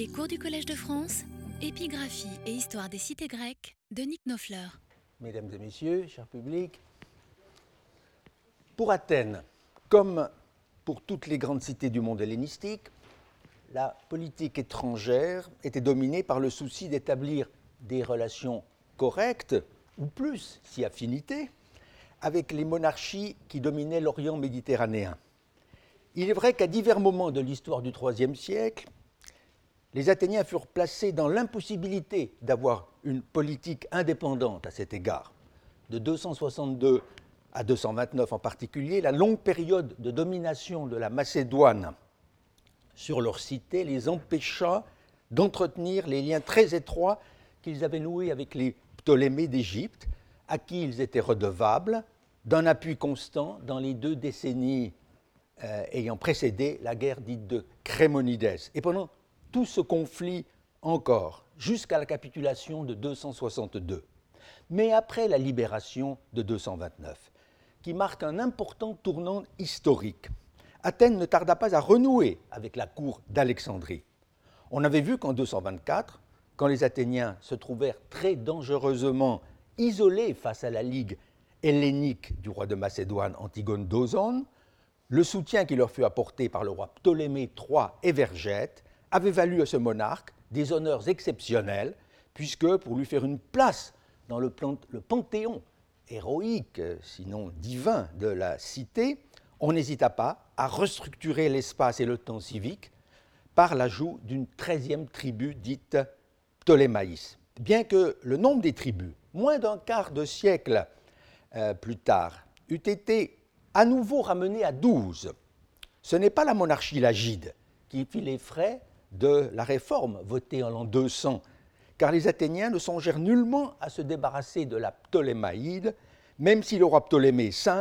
Les cours du Collège de France, épigraphie et histoire des cités grecques de Nick Nofleur. Mesdames et messieurs, cher public, pour Athènes, comme pour toutes les grandes cités du monde hellénistique, la politique étrangère était dominée par le souci d'établir des relations correctes, ou plus, si affinité, avec les monarchies qui dominaient l'Orient méditerranéen. Il est vrai qu'à divers moments de l'histoire du IIIe siècle, les Athéniens furent placés dans l'impossibilité d'avoir une politique indépendante à cet égard. De 262 à 229 en particulier, la longue période de domination de la Macédoine sur leur cité les empêcha d'entretenir les liens très étroits qu'ils avaient noués avec les Ptolémées d'Égypte, à qui ils étaient redevables d'un appui constant dans les deux décennies euh, ayant précédé la guerre dite de Crémonides. Et pendant tout ce conflit encore, jusqu'à la capitulation de 262. Mais après la libération de 229, qui marque un important tournant historique, Athènes ne tarda pas à renouer avec la cour d'Alexandrie. On avait vu qu'en 224, quand les Athéniens se trouvèrent très dangereusement isolés face à la ligue hellénique du roi de Macédoine Antigone d'Ozone, le soutien qui leur fut apporté par le roi Ptolémée III Evergète avait valu à ce monarque des honneurs exceptionnels, puisque pour lui faire une place dans le, panthéon héroïque, sinon divin, de la cité, on n'hésita pas à restructurer l'espace et le temps civique par l'ajout d'une treizième tribu dite Ptolémaïs. Bien que le nombre des tribus, moins d'un quart de siècle euh, plus tard, eût été à nouveau ramené à douze, ce n'est pas la monarchie lagide qui fit les frais de la réforme votée en l'an 200, car les Athéniens ne songèrent nullement à se débarrasser de la Ptolémaïde, même si le roi Ptolémée V,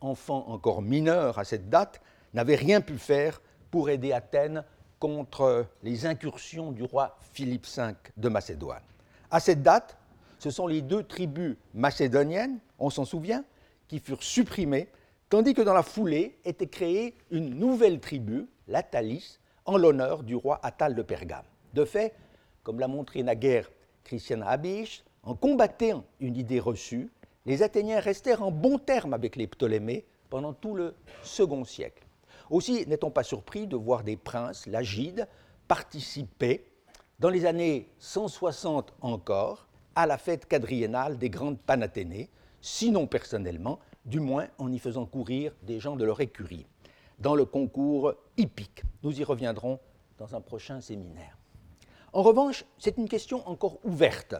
enfant encore mineur à cette date, n'avait rien pu faire pour aider Athènes contre les incursions du roi Philippe V de Macédoine. À cette date, ce sont les deux tribus macédoniennes, on s'en souvient, qui furent supprimées, tandis que dans la foulée était créée une nouvelle tribu, la Thalys, en l'honneur du roi Attal de Pergame. De fait, comme l'a montré naguère Christian Habisch, en combattant une idée reçue, les Athéniens restèrent en bons termes avec les Ptolémées pendant tout le second siècle. Aussi n'est-on pas surpris de voir des princes, l'Agide, participer, dans les années 160 encore, à la fête quadriennale des grandes Panathénées, sinon personnellement, du moins en y faisant courir des gens de leur écurie dans le concours hippique. Nous y reviendrons dans un prochain séminaire. En revanche, c'est une question encore ouverte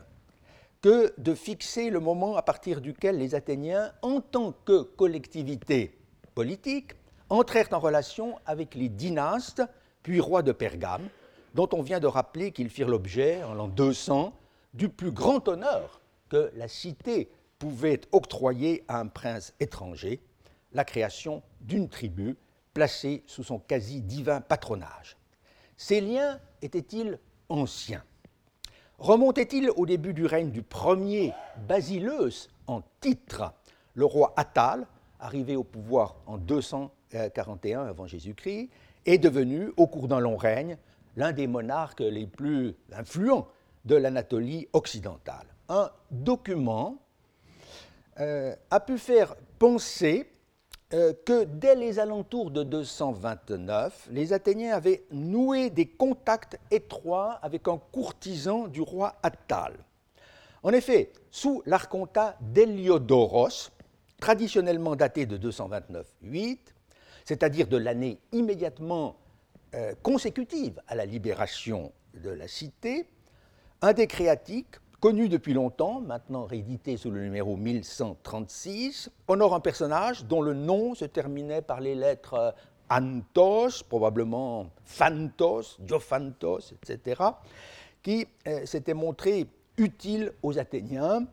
que de fixer le moment à partir duquel les Athéniens, en tant que collectivité politique, entrèrent en relation avec les dynastes, puis rois de Pergame, dont on vient de rappeler qu'ils firent l'objet, en l'an 200, du plus grand honneur que la cité pouvait octroyer à un prince étranger, la création d'une tribu placé sous son quasi-divin patronage. Ces liens étaient-ils anciens? Remontaient-ils au début du règne du premier Basileus en titre, le roi Attal, arrivé au pouvoir en 241 avant Jésus-Christ, est devenu, au cours d'un long règne, l'un des monarques les plus influents de l'Anatolie occidentale. Un document euh, a pu faire penser euh, que dès les alentours de 229, les Athéniens avaient noué des contacts étroits avec un courtisan du roi Attal. En effet, sous l'archontat d'Héliodoros, traditionnellement daté de 229-8, c'est-à-dire de l'année immédiatement euh, consécutive à la libération de la cité, un des créatiques connu depuis longtemps, maintenant réédité sous le numéro 1136, honore un personnage dont le nom se terminait par les lettres euh, Antos, probablement Phantos, Diophantos, etc., qui euh, s'était montré utile aux Athéniens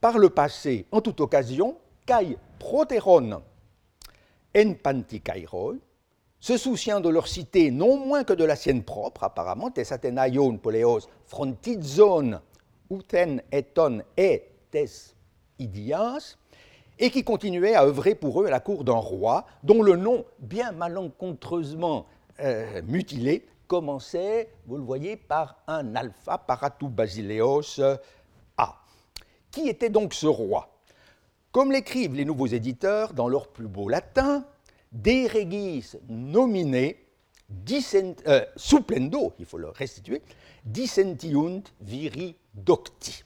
par le passé, en toute occasion, Kai Proteron en Pantikairoi, se souciant de leur cité non moins que de la sienne propre, apparemment, tes Athénaion Poleos Frontizone Uten eton et et qui continuait à œuvrer pour eux à la cour d'un roi dont le nom, bien malencontreusement euh, mutilé, commençait, vous le voyez, par un alpha paratou basileos A. Qui était donc ce roi? Comme l'écrivent les nouveaux éditeurs dans leur plus beau latin, De regis euh, supplendo, il faut le restituer, dissentiunt viri docti.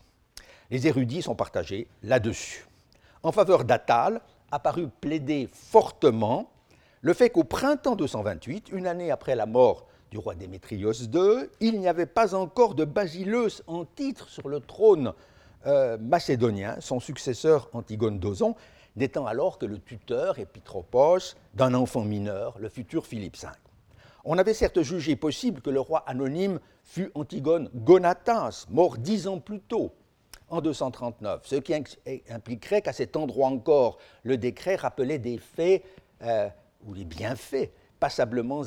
Les érudits sont partagés là-dessus. En faveur d'Atal, a paru plaider fortement le fait qu'au printemps 228, une année après la mort du roi Démétrios II, il n'y avait pas encore de Basileus en titre sur le trône euh, macédonien, son successeur Antigone d'Ozon, n'étant alors que le tuteur épitropos d'un enfant mineur, le futur Philippe V. On avait certes jugé possible que le roi anonyme fût Antigone Gonatas, mort dix ans plus tôt, en 239, ce qui impliquerait qu'à cet endroit encore, le décret rappelait des faits euh, ou les bienfaits passablement,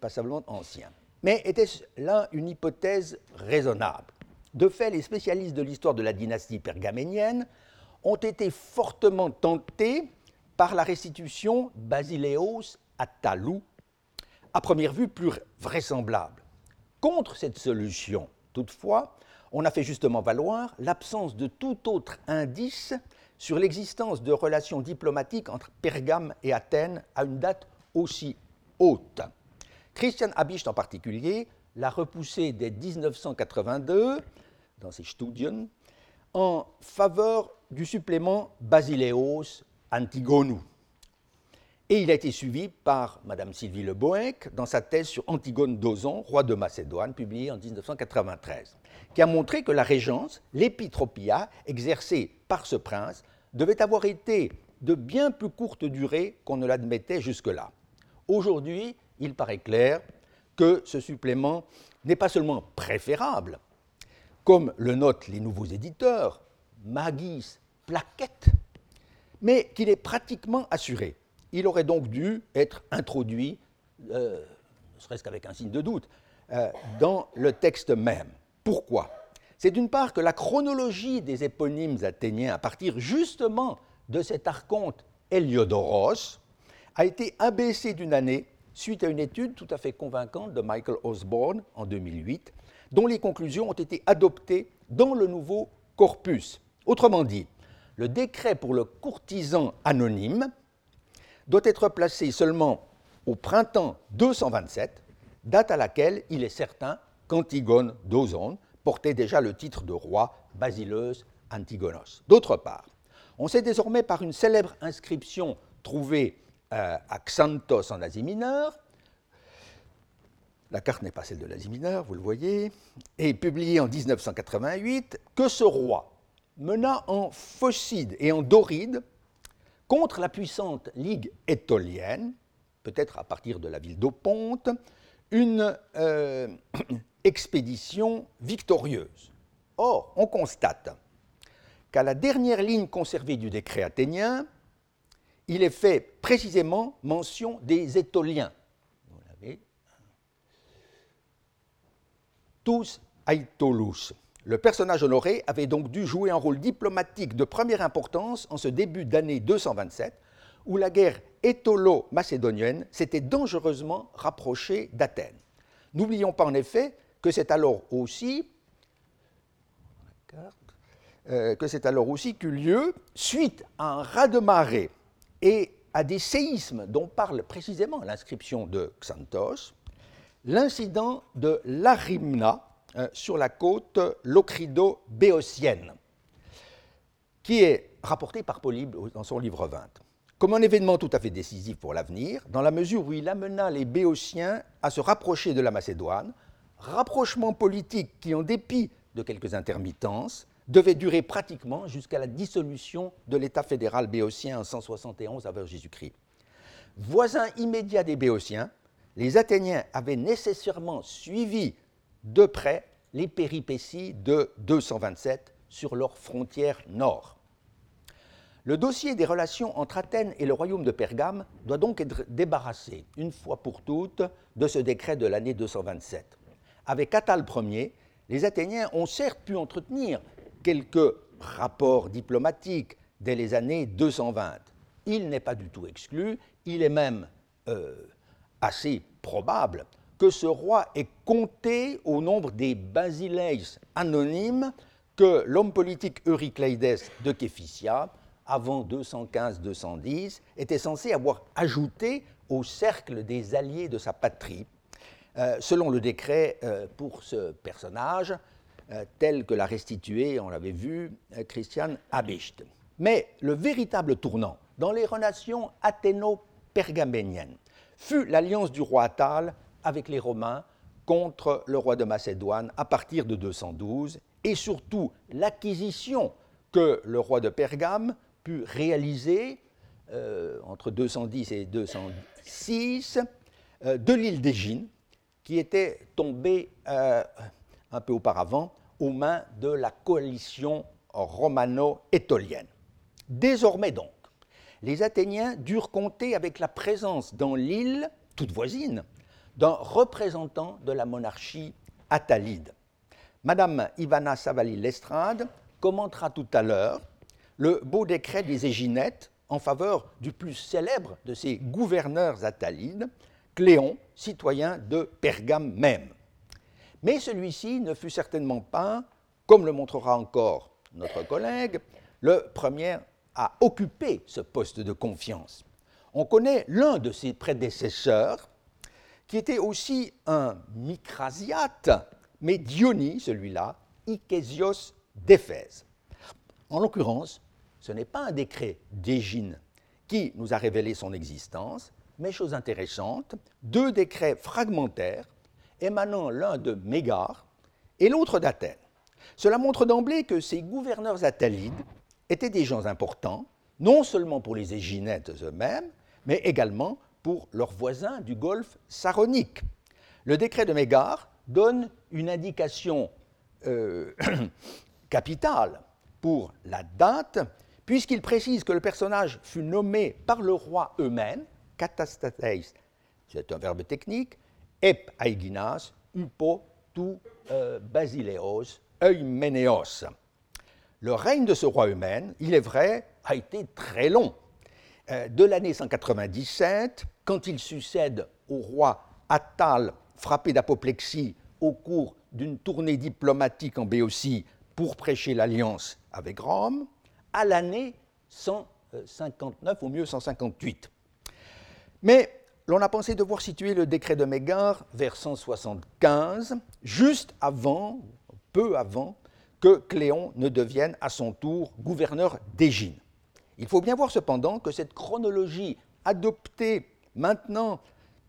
passablement anciens. Mais était-ce là une hypothèse raisonnable? De fait, les spécialistes de l'histoire de la dynastie pergaménienne ont été fortement tentés par la restitution Basileos à Talou à première vue plus vraisemblable. Contre cette solution, toutefois, on a fait justement valoir l'absence de tout autre indice sur l'existence de relations diplomatiques entre Pergame et Athènes à une date aussi haute. Christian Habicht en particulier l'a repoussé dès 1982 dans ses Studien en faveur du supplément Basileos Antigonus, et il a été suivi par Mme Sylvie Le Boinc dans sa thèse sur Antigone d'Ozon, roi de Macédoine, publiée en 1993, qui a montré que la régence, l'épitropia, exercée par ce prince, devait avoir été de bien plus courte durée qu'on ne l'admettait jusque-là. Aujourd'hui, il paraît clair que ce supplément n'est pas seulement préférable, comme le notent les nouveaux éditeurs, Magis, plaquette, mais qu'il est pratiquement assuré il aurait donc dû être introduit, euh, ne serait-ce qu'avec un signe de doute, euh, dans le texte même. Pourquoi? C'est d'une part que la chronologie des éponymes athéniens, à partir justement de cet archonte Héliodoros, a été abaissée d'une année suite à une étude tout à fait convaincante de Michael Osborne en 2008, dont les conclusions ont été adoptées dans le nouveau corpus. Autrement dit, le décret pour le courtisan anonyme doit être placé seulement au printemps 227, date à laquelle il est certain qu'Antigone d'Ozone portait déjà le titre de roi Basileus Antigonos. D'autre part, on sait désormais par une célèbre inscription trouvée euh, à Xanthos en Asie mineure, la carte n'est pas celle de l'Asie mineure, vous le voyez, et publiée en 1988, que ce roi mena en Phocide et en Doride contre la puissante Ligue étolienne, peut-être à partir de la ville d'Oponte, une euh, expédition victorieuse. Or, on constate qu'à la dernière ligne conservée du décret athénien, il est fait précisément mention des Étoliens. Vous l'avez. Tous Aitolus. Le personnage honoré avait donc dû jouer un rôle diplomatique de première importance en ce début d'année 227, où la guerre étolo-macédonienne s'était dangereusement rapprochée d'Athènes. N'oublions pas en effet que c'est alors aussi euh, que qu'eut lieu, suite à un raz-de-marée et à des séismes dont parle précisément l'inscription de Xanthos, l'incident de l'Arimna, euh, sur la côte locrido-béotienne, qui est rapporté par Polybe dans son livre 20, comme un événement tout à fait décisif pour l'avenir, dans la mesure où il amena les Béotiens à se rapprocher de la Macédoine, rapprochement politique qui, en dépit de quelques intermittences, devait durer pratiquement jusqu'à la dissolution de l'État fédéral béotien en 171 avant Jésus-Christ. Voisins immédiats des Béotiens, les Athéniens avaient nécessairement suivi de près les péripéties de 227 sur leur frontière nord. Le dossier des relations entre Athènes et le royaume de Pergame doit donc être débarrassé, une fois pour toutes, de ce décret de l'année 227. Avec Attal Ier, les Athéniens ont certes pu entretenir quelques rapports diplomatiques dès les années 220. Il n'est pas du tout exclu, il est même euh, assez probable que ce roi est compté au nombre des basileis anonymes que l'homme politique Eurycleides de Képhysia, avant 215-210, était censé avoir ajouté au cercle des alliés de sa patrie, euh, selon le décret euh, pour ce personnage, euh, tel que l'a restitué, on l'avait vu, Christian Habicht. Mais le véritable tournant dans les relations athéno-pergaméniennes fut l'alliance du roi Attal avec les Romains contre le roi de Macédoine à partir de 212 et surtout l'acquisition que le roi de Pergame put réaliser entre 210 et 206 de l'île d'Égine, qui était tombée un peu auparavant aux mains de la coalition romano-étolienne. Désormais donc, les Athéniens durent compter avec la présence dans l'île, toute voisine, d'un représentant de la monarchie attalide. Madame Ivana Savali-Lestrade commentera tout à l'heure le beau décret des Éginettes en faveur du plus célèbre de ces gouverneurs attalides, Cléon, citoyen de Pergame même. Mais celui-ci ne fut certainement pas, comme le montrera encore notre collègue, le premier à occuper ce poste de confiance. On connaît l'un de ses prédécesseurs, qui était aussi un micrasiate, mais Dionie, celui-là, Ichésios d'Éphèse. En l'occurrence, ce n'est pas un décret d'Égine qui nous a révélé son existence, mais chose intéressante, deux décrets fragmentaires émanant l'un de Mégare et l'autre d'Athènes. Cela montre d'emblée que ces gouverneurs attalides étaient des gens importants, non seulement pour les Éginettes eux-mêmes, mais également pour leurs voisins du golfe saronique. Le décret de Mégare donne une indication euh, capitale pour la date, puisqu'il précise que le personnage fut nommé par le roi eux-mêmes, katastatheis, c'est un verbe technique, ep aiginas, upo tu euh, basileos, eumeneos. Le règne de ce roi humain, il est vrai, a été très long. Euh, de l'année 197, quand il succède au roi Attal, frappé d'apoplexie au cours d'une tournée diplomatique en Béotie pour prêcher l'alliance avec Rome, à l'année 159, au mieux 158. Mais l'on a pensé devoir situer le décret de Mégare vers 175, juste avant, peu avant, que Cléon ne devienne à son tour gouverneur d'Égine. Il faut bien voir cependant que cette chronologie adoptée maintenant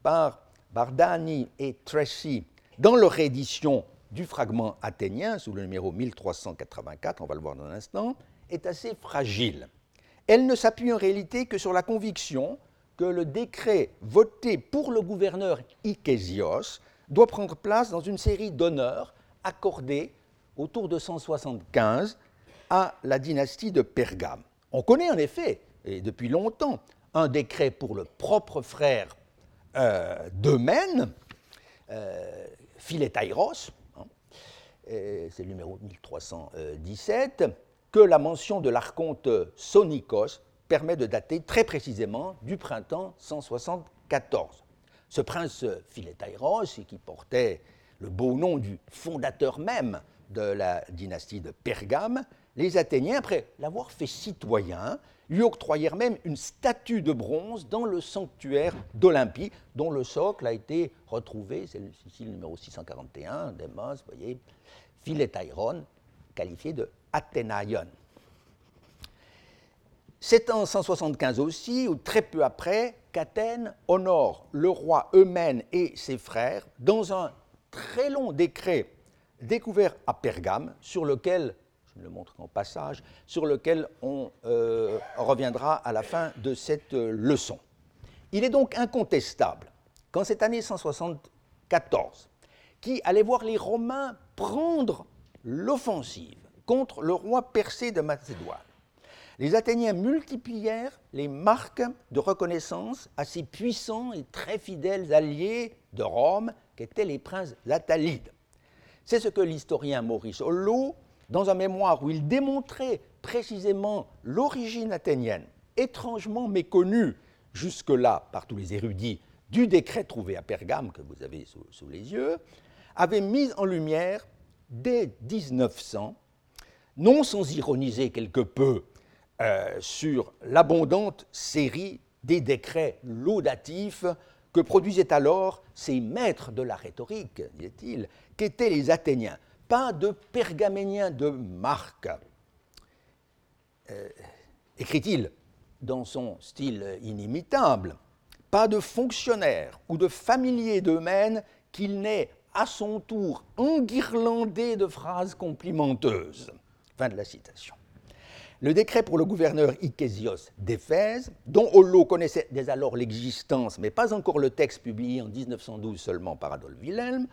par Bardani et Tracy dans leur édition du fragment athénien, sous le numéro 1384, on va le voir dans un instant, est assez fragile. Elle ne s'appuie en réalité que sur la conviction que le décret voté pour le gouverneur Ichésios doit prendre place dans une série d'honneurs accordés autour de 175 à la dynastie de Pergame. On connaît en effet, et depuis longtemps, un décret pour le propre frère euh, d'Eumène, euh, Philétaïros, hein, c'est le numéro 1317, que la mention de l'archonte Sonikos permet de dater très précisément du printemps 174. Ce prince Philétaïros, qui portait le beau nom du fondateur même de la dynastie de Pergame, les Athéniens, après l'avoir fait citoyen, lui octroyèrent même une statue de bronze dans le sanctuaire d'Olympie, dont le socle a été retrouvé, c'est le numéro 641, Demos, vous voyez, Philétaïron, qualifié de Athénaïon. C'est en 175 aussi, ou très peu après, qu'Athènes honore le roi Eumène et ses frères dans un très long décret découvert à Pergame, sur lequel, je le montre en passage, sur lequel on euh, reviendra à la fin de cette leçon. Il est donc incontestable qu'en cette année 174, qui allait voir les Romains prendre l'offensive contre le roi percé de Macédoine, les Athéniens multiplièrent les marques de reconnaissance à ces puissants et très fidèles alliés de Rome qu'étaient les princes attalides. C'est ce que l'historien Maurice Hollo, dans un mémoire où il démontrait précisément l'origine athénienne, étrangement méconnue jusque-là par tous les érudits du décret trouvé à Pergame, que vous avez sous, les yeux, avait mis en lumière dès 1900, non sans ironiser quelque peu euh, sur l'abondante série des décrets laudatifs que produisaient alors ces maîtres de la rhétorique, dit-il, qu'étaient les Athéniens. Pas de pergaméniens de marque. Euh, écrit-il dans son style inimitable, pas de fonctionnaire ou de familier d'Eumène qu'il n'ait à son tour enguirlandé de phrases complimenteuses. Fin de la citation. Le décret pour le gouverneur Ichésios d'Éphèse, dont Hollo connaissait dès alors l'existence, mais pas encore le texte publié en 1912 seulement par Adolphe Wilhelm,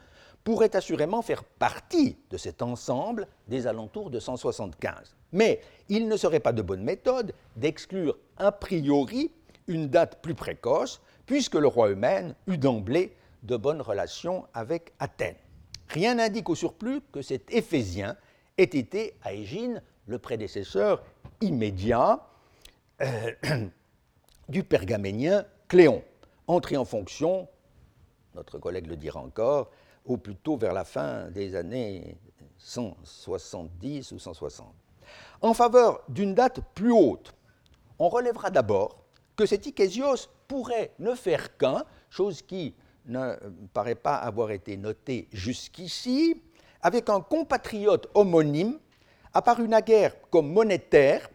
pourrait assurément faire partie de cet ensemble des alentours de 175. Mais il ne serait pas de bonne méthode d'exclure a priori une date plus précoce, puisque le roi Eumène eut d'emblée de bonnes relations avec Athènes. Rien n'indique au surplus que cet Éphésien ait été à Égine le prédécesseur immédiat euh, du pergaménien Cléon, entré en fonction, notre collègue le dira encore, ou plutôt vers la fin des années 170 ou 160. En faveur d'une date plus haute, on relèvera d'abord que cet Ichésios pourrait ne faire qu'un, chose qui ne paraît pas avoir été notée jusqu'ici, avec un compatriote homonyme apparu naguère comme monétaire,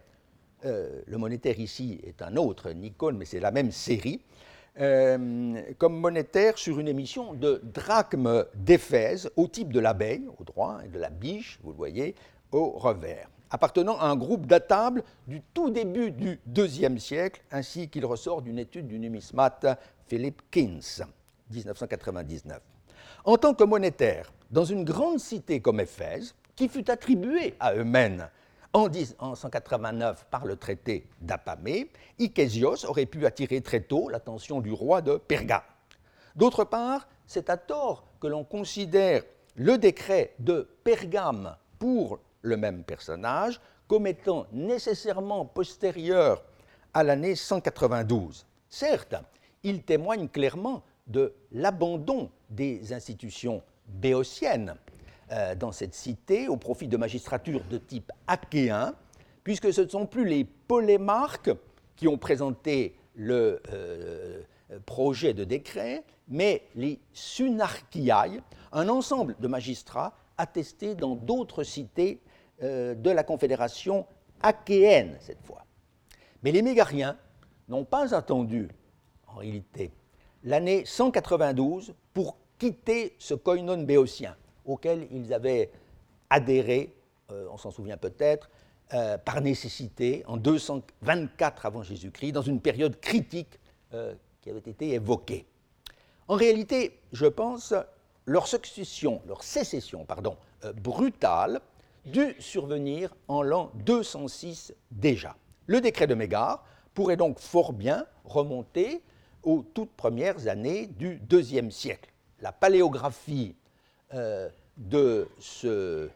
euh, le monétaire ici est un autre Nikon, mais c'est la même série, euh, comme monétaire sur une émission de drachme d'Éphèse au type de l'abeille, au droit, et de la biche, vous le voyez, au revers, appartenant à un groupe datable du tout début du IIe siècle, ainsi qu'il ressort d'une étude du numismate Philip Kins, 1999. En tant que monétaire, dans une grande cité comme Éphèse, qui fut attribuée à Eumène en 189 par le traité d'Apamée, Ichésios aurait pu attirer très tôt l'attention du roi de Perga. D'autre part, c'est à tort que l'on considère le décret de Pergame pour le même personnage comme étant nécessairement postérieur à l'année 192. Certes, il témoigne clairement de l'abandon des institutions béotiennes, euh, dans cette cité au profit de magistratures de type achéen, puisque ce ne sont plus les polémarques qui ont présenté le euh, projet de décret, mais les sunarchiae, un ensemble de magistrats attestés dans d'autres cités euh, de la confédération achéenne cette fois. Mais les Mégariens n'ont pas attendu, en réalité, l'année 192 pour quitter ce koinon béotien auxquels ils avaient adhéré, euh, on s'en souvient peut-être, euh, par nécessité en 224 avant Jésus-Christ, dans une période critique euh, qui avait été évoquée. En réalité, je pense, leur succession, leur sécession, pardon, brutale, dut survenir en l'an 206 déjà. Le décret de Mégare pourrait donc fort bien remonter aux toutes premières années du IIe siècle. La paléographie euh, de ce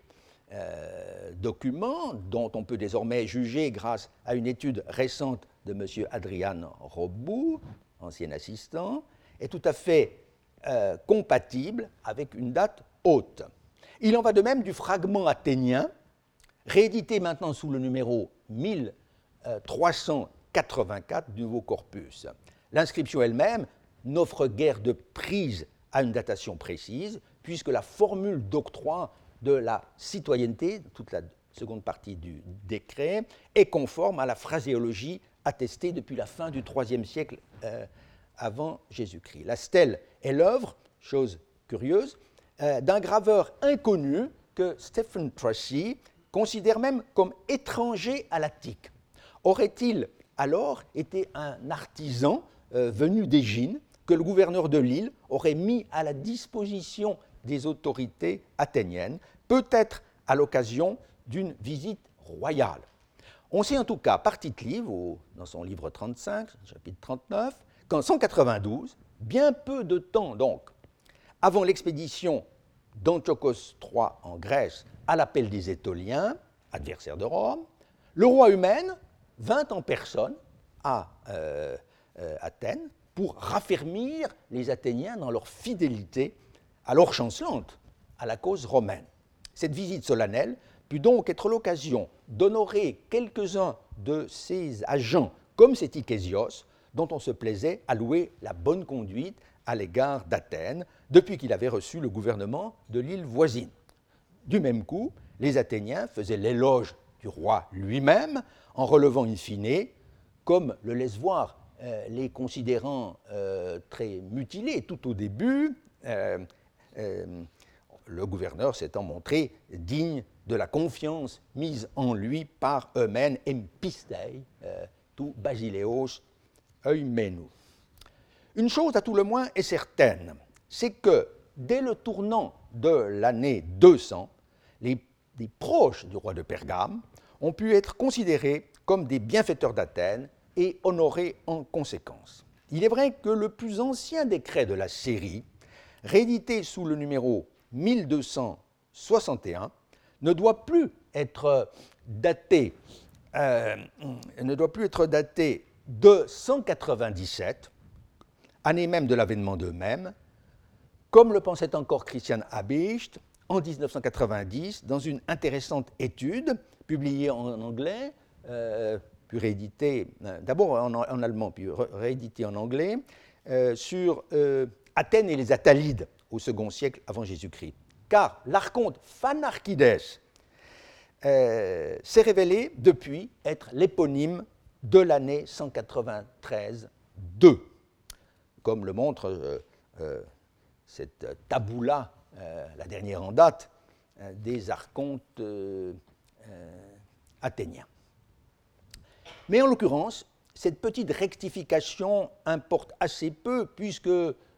euh, document, dont on peut désormais juger grâce à une étude récente de M. Adrian Robou, ancien assistant, est tout à fait euh, compatible avec une date haute. Il en va de même du fragment athénien, réédité maintenant sous le numéro 1384 du nouveau corpus. L'inscription elle-même n'offre guère de prise à une datation précise, puisque la formule d'octroi de la citoyenneté, toute la seconde partie du décret, est conforme à la phraséologie attestée depuis la fin du IIIe siècle euh, avant Jésus-Christ. La stèle est l'œuvre, chose curieuse, euh, d'un graveur inconnu que Stephen Tracy considère même comme étranger à l'Attique. Aurait-il alors été un artisan euh, venu d'Égine que le gouverneur de l'île aurait mis à la disposition des autorités athéniennes, peut-être à l'occasion d'une visite royale. On sait en tout cas par livre, dans son livre 35, chapitre 39, qu'en 192, bien peu de temps donc avant l'expédition d'Antiochos III en Grèce à l'appel des Étoliens, adversaires de Rome, le roi Humaine vint en personne à euh, euh, Athènes pour raffermir les Athéniens dans leur fidélité, alors chancelante, à la cause romaine. Cette visite solennelle put donc être l'occasion d'honorer quelques-uns de ces agents, comme cet Ichésios, dont on se plaisait à louer la bonne conduite à l'égard d'Athènes, depuis qu'il avait reçu le gouvernement de l'île voisine. Du même coup, les Athéniens faisaient l'éloge du roi lui-même, en relevant in fine, comme le laissent voir euh, les considérant euh, très mutilés tout au début, euh, le gouverneur s'étant montré digne de la confiance mise en lui par eux-mêmes, empistei, tout basileos eumenou. Une chose à tout le moins est certaine, c'est que dès le tournant de l'année 200, les, les, proches du roi de Pergame ont pu être considérés comme des bienfaiteurs d'Athènes et honorés en conséquence. Il est vrai que le plus ancien décret de la série, réédité sous le numéro 1261, ne doit plus être daté, euh, ne doit plus être de 197, année même de l'avènement d'eux-mêmes, comme le pensait encore Christian Habicht en 1990 dans une intéressante étude publiée en anglais, euh, puis rééditée, euh, d'abord en, allemand, puis rééditée en anglais, sur Athènes et les Attalides au second siècle avant Jésus-Christ. Car l'archonte Phanarchides euh, s'est révélé depuis être l'éponyme de l'année 193-2, comme le montre euh, euh, cette taboula, la dernière en date, des archontes athéniens. Mais en l'occurrence, cette petite rectification importe assez peu, puisque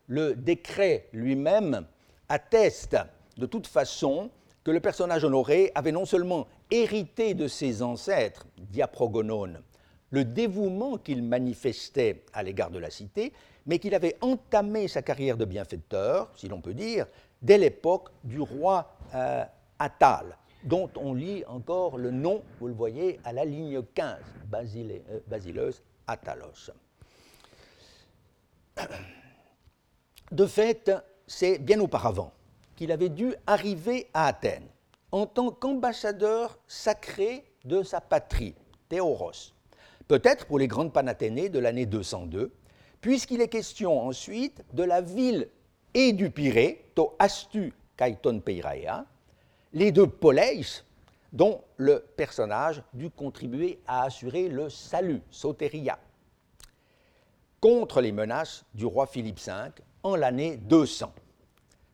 le décret lui-même atteste de toute façon que le personnage honoré avait non seulement hérité de ses ancêtres, diaprogonones, le dévouement qu'il manifestait à l'égard de la cité, mais qu'il avait entamé sa carrière de bienfaiteur, si l'on peut dire, dès l'époque du roi euh, dont on lit encore le nom, vous le voyez, à la ligne 15, Basile, euh, Basileus Attalos. De fait, c'est bien auparavant qu'il avait dû arriver à Athènes en tant qu'ambassadeur sacré de sa patrie, Théoros, peut-être pour les grandes panathénées de l'année 202, puisqu'il est question ensuite de la ville et du Pirée, to astu kaiton peiraea, les deux poleis dont le personnage dut contribuer à assurer le salut, soteria, contre les menaces du roi Philippe V l'année 200.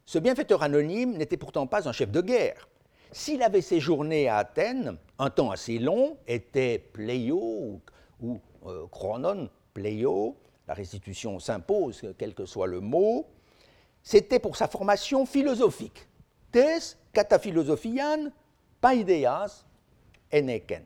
Ce bienfaiteur anonyme n'était pourtant pas un chef de guerre. S'il avait séjourné à Athènes, un temps assez long, était pléio ou, euh, chronon, pléio, la restitution s'impose, quel que soit le mot, c'était pour sa formation philosophique. Tes philosophian paideas eneken,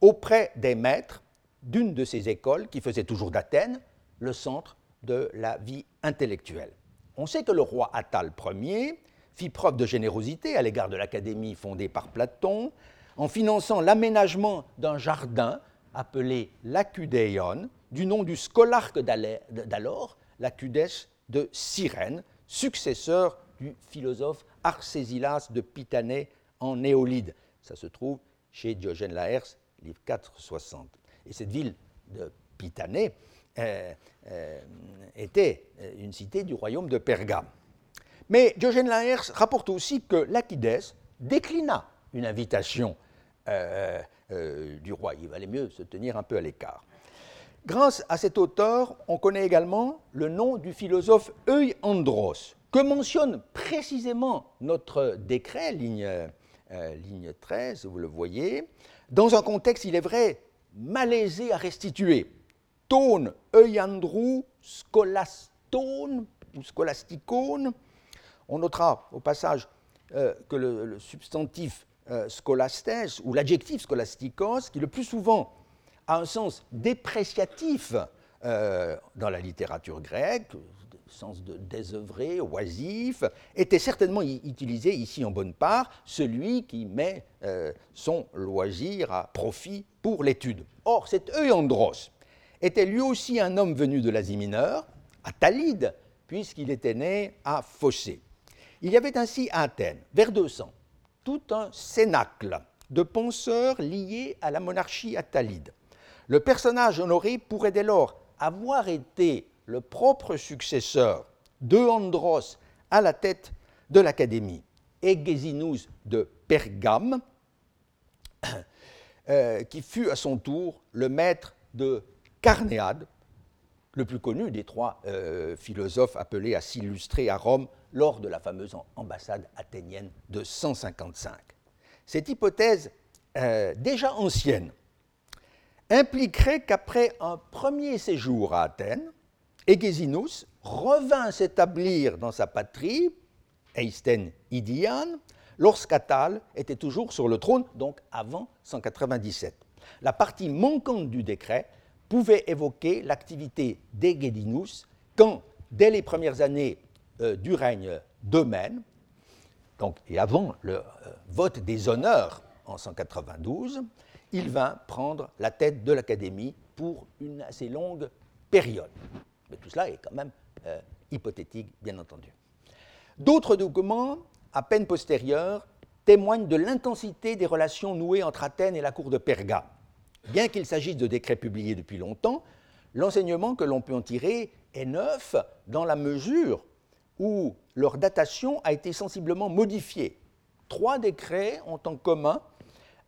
auprès des maîtres d'une de ces écoles qui faisait toujours d'Athènes le centre de la vie intellectuelle. On sait que le roi Attal Ier fit preuve de générosité à l'égard de l'académie fondée par Platon en finançant l'aménagement d'un jardin appelé l'Acudéon, du nom du scolarque d'alors, l'Acudes de Cyrène, successeur du philosophe Arcésilas de Pitané en Néolide. Ça se trouve chez Diogène Laërce, livre 460. Et cette ville de Pitané euh, euh, était euh, une cité du royaume de Pergame. Mais Diogène Laërce rapporte aussi que Lachides déclina une invitation du roi. Il valait mieux se tenir un peu à l'écart. Grâce à cet auteur, on connaît également le nom du philosophe Euandros, que mentionne précisément notre décret, ligne, ligne 13, vous le voyez, dans un contexte, il est vrai, malaisé à restituer tone euiandrou scolastone ou scolasticone. On notera au passage euh, que le, substantif euh, scolastes ou l'adjectif scholastikos, qui le plus souvent a un sens dépréciatif euh, dans la littérature grecque, sens de désœuvré, oisif, était certainement utilisé ici en bonne part, celui qui met son loisir à profit pour l'étude. Or, cet euandros, était lui aussi un homme venu de l'Asie mineure, Attalide, puisqu'il était né à Phocée. Il y avait ainsi à Athènes, vers 200, tout un cénacle de penseurs liés à la monarchie attalide. Le personnage honoré pourrait dès lors avoir été le propre successeur de Andros à la tête de l'Académie, Egésinus de Pergame, euh, qui fut à son tour le maître de Carnéade, le plus connu des trois euh, philosophes appelés à s'illustrer à Rome lors de la fameuse ambassade athénienne de 155. Cette hypothèse, euh, déjà ancienne, impliquerait qu'après un premier séjour à Athènes, Egésinus revint s'établir dans sa patrie, Eisten Idian, lorsqu'Attal était toujours sur le trône, donc avant 197. La partie manquante du décret pouvait évoquer l'activité d'Egédinus quand, dès les premières années euh, du règne d'Eumène, donc, et avant le euh, vote des honneurs en 192, il vint prendre la tête de l'Académie pour une assez longue période. Mais tout cela est quand même euh, hypothétique, bien entendu. D'autres documents, à peine postérieurs, témoignent de l'intensité des relations nouées entre Athènes et la cour de Perga. Bien qu'il s'agisse de décrets publiés depuis longtemps, l'enseignement que l'on peut en tirer est neuf dans la mesure où leur datation a été sensiblement modifiée. Trois décrets ont en commun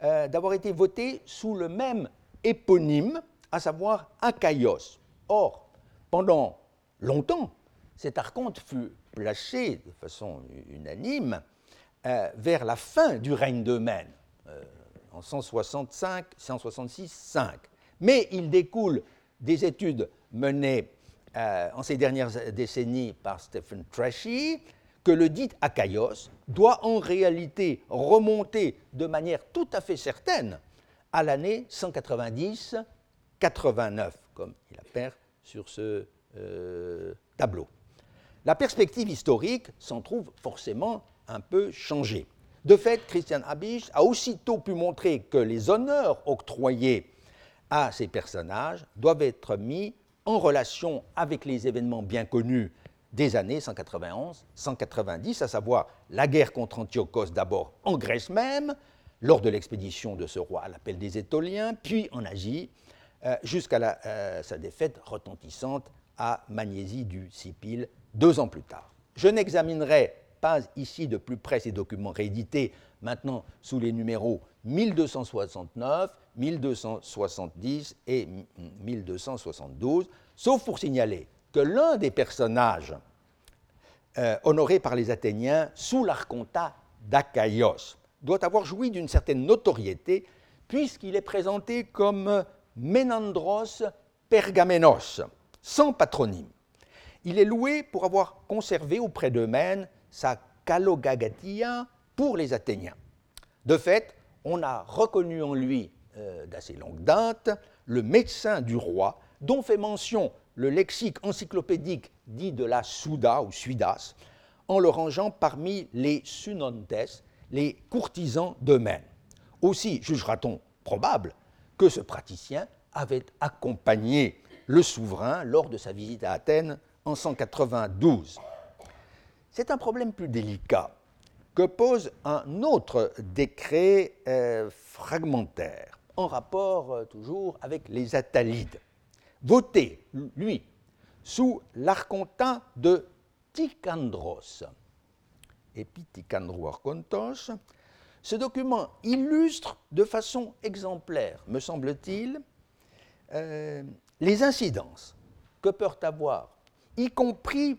euh, d'avoir été votés sous le même éponyme, à savoir Achaïos. Or, pendant longtemps, cet archonte fut placé de façon unanime euh, vers la fin du règne d'Eumène, euh, en 165, 166, 5. Mais il découle des études menées euh, en ces dernières décennies par Stephen Trashy, que le dit Achaïos doit en réalité remonter de manière tout à fait certaine à l'année 190-89, comme il apparaît sur ce euh, tableau. La perspective historique s'en trouve forcément un peu changée. De fait, Christian Habisch a aussitôt pu montrer que les honneurs octroyés à ces personnages doivent être mis en relation avec les événements bien connus des années 191-190, à savoir la guerre contre Antiochos d'abord en Grèce même, lors de l'expédition de ce roi à l'appel des Étoliens, puis en Asie, euh, jusqu'à euh, sa défaite retentissante à Magnésie du Sipil deux ans plus tard. Je n'examinerai pas ici de plus près ces documents réédités, maintenant sous les numéros 1269, 1270 et 1272, sauf pour signaler que l'un des personnages euh, honorés par les Athéniens sous l'archontat d'Achaïos doit avoir joui d'une certaine notoriété puisqu'il est présenté comme Ménandros Pergamenos, sans patronyme. Il est loué pour avoir conservé auprès d'Eumène sa kalogagatia pour les Athéniens. De fait, on a reconnu en lui, euh, d'assez longue date, le médecin du roi, dont fait mention le lexique encyclopédique dit de la Souda ou Suidas, en le rangeant parmi les Sunontes, les courtisans d'eux-mêmes. Aussi jugera-t-on probable que ce praticien avait accompagné le souverain lors de sa visite à Athènes en 192. C'est un problème plus délicat que pose un autre décret euh, fragmentaire, en rapport euh, toujours avec les Attalides, voté, lui, sous l'archontin de Ticandros. Epiticandrou archontos. Ce document illustre de façon exemplaire, me semble-t-il, euh, les incidences que peuvent avoir, y compris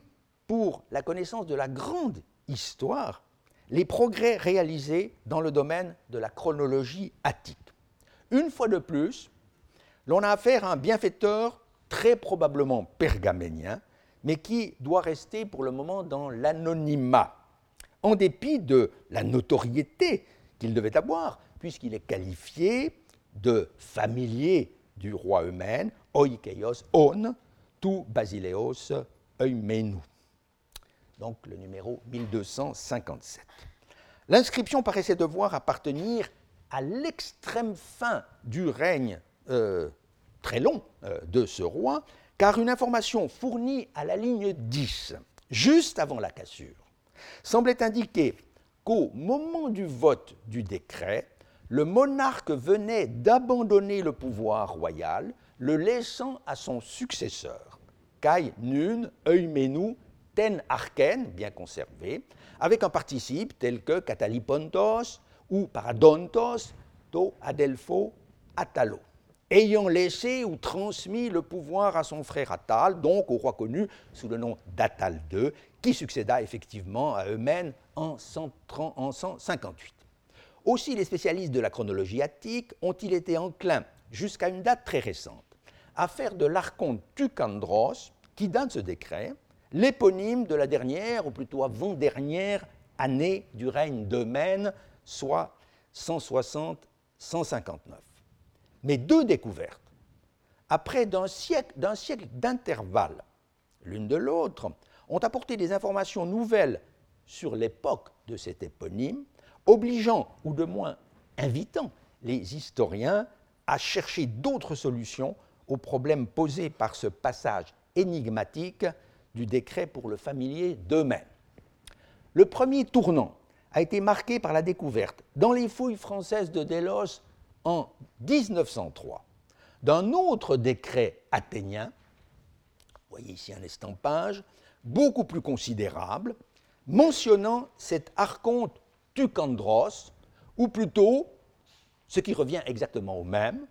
pour la connaissance de la grande histoire, les progrès réalisés dans le domaine de la chronologie attique. Une fois de plus, l'on a affaire à un bienfaiteur très probablement pergaménien, mais qui doit rester pour le moment dans l'anonymat, en dépit de la notoriété qu'il devait avoir, puisqu'il est qualifié de familier du roi Eumène, oikeios on, tu basileos eumenu donc le numéro 1257. L'inscription paraissait devoir appartenir à l'extrême fin du règne euh, très long euh, de ce roi, car une information fournie à la ligne 10, juste avant la cassure, semblait indiquer qu'au moment du vote du décret, le monarque venait d'abandonner le pouvoir royal, le laissant à son successeur, Kai Nun Eumenu Ten Arken, bien conservé, avec un participe tel que Catalipontos ou Paradontos, To Adelpho Atalo, ayant laissé ou transmis le pouvoir à son frère Atal, donc au roi connu sous le nom d'Atal II, qui succéda effectivement à Eumène en 158. Aussi, les spécialistes de la chronologie attique ont-ils été enclins, jusqu'à une date très récente, à faire de l'archonte Tucandros, qui date ce décret, l'éponyme de la dernière, ou plutôt avant-dernière, année du règne d'Eumène, soit 160-159. Mais deux découvertes, après d'un siècle d'intervalle l'une de l'autre, ont apporté des informations nouvelles sur l'époque de cet éponyme, obligeant, ou de moins invitant, les historiens à chercher d'autres solutions aux problèmes posés par ce passage énigmatique du décret pour le familier d'eux-mêmes. Le premier tournant a été marqué par la découverte, dans les fouilles françaises de Délos en 1903, d'un autre décret athénien, vous voyez ici un estampage, beaucoup plus considérable, mentionnant cet archonte Tucandros, ou plutôt, ce qui revient exactement au même,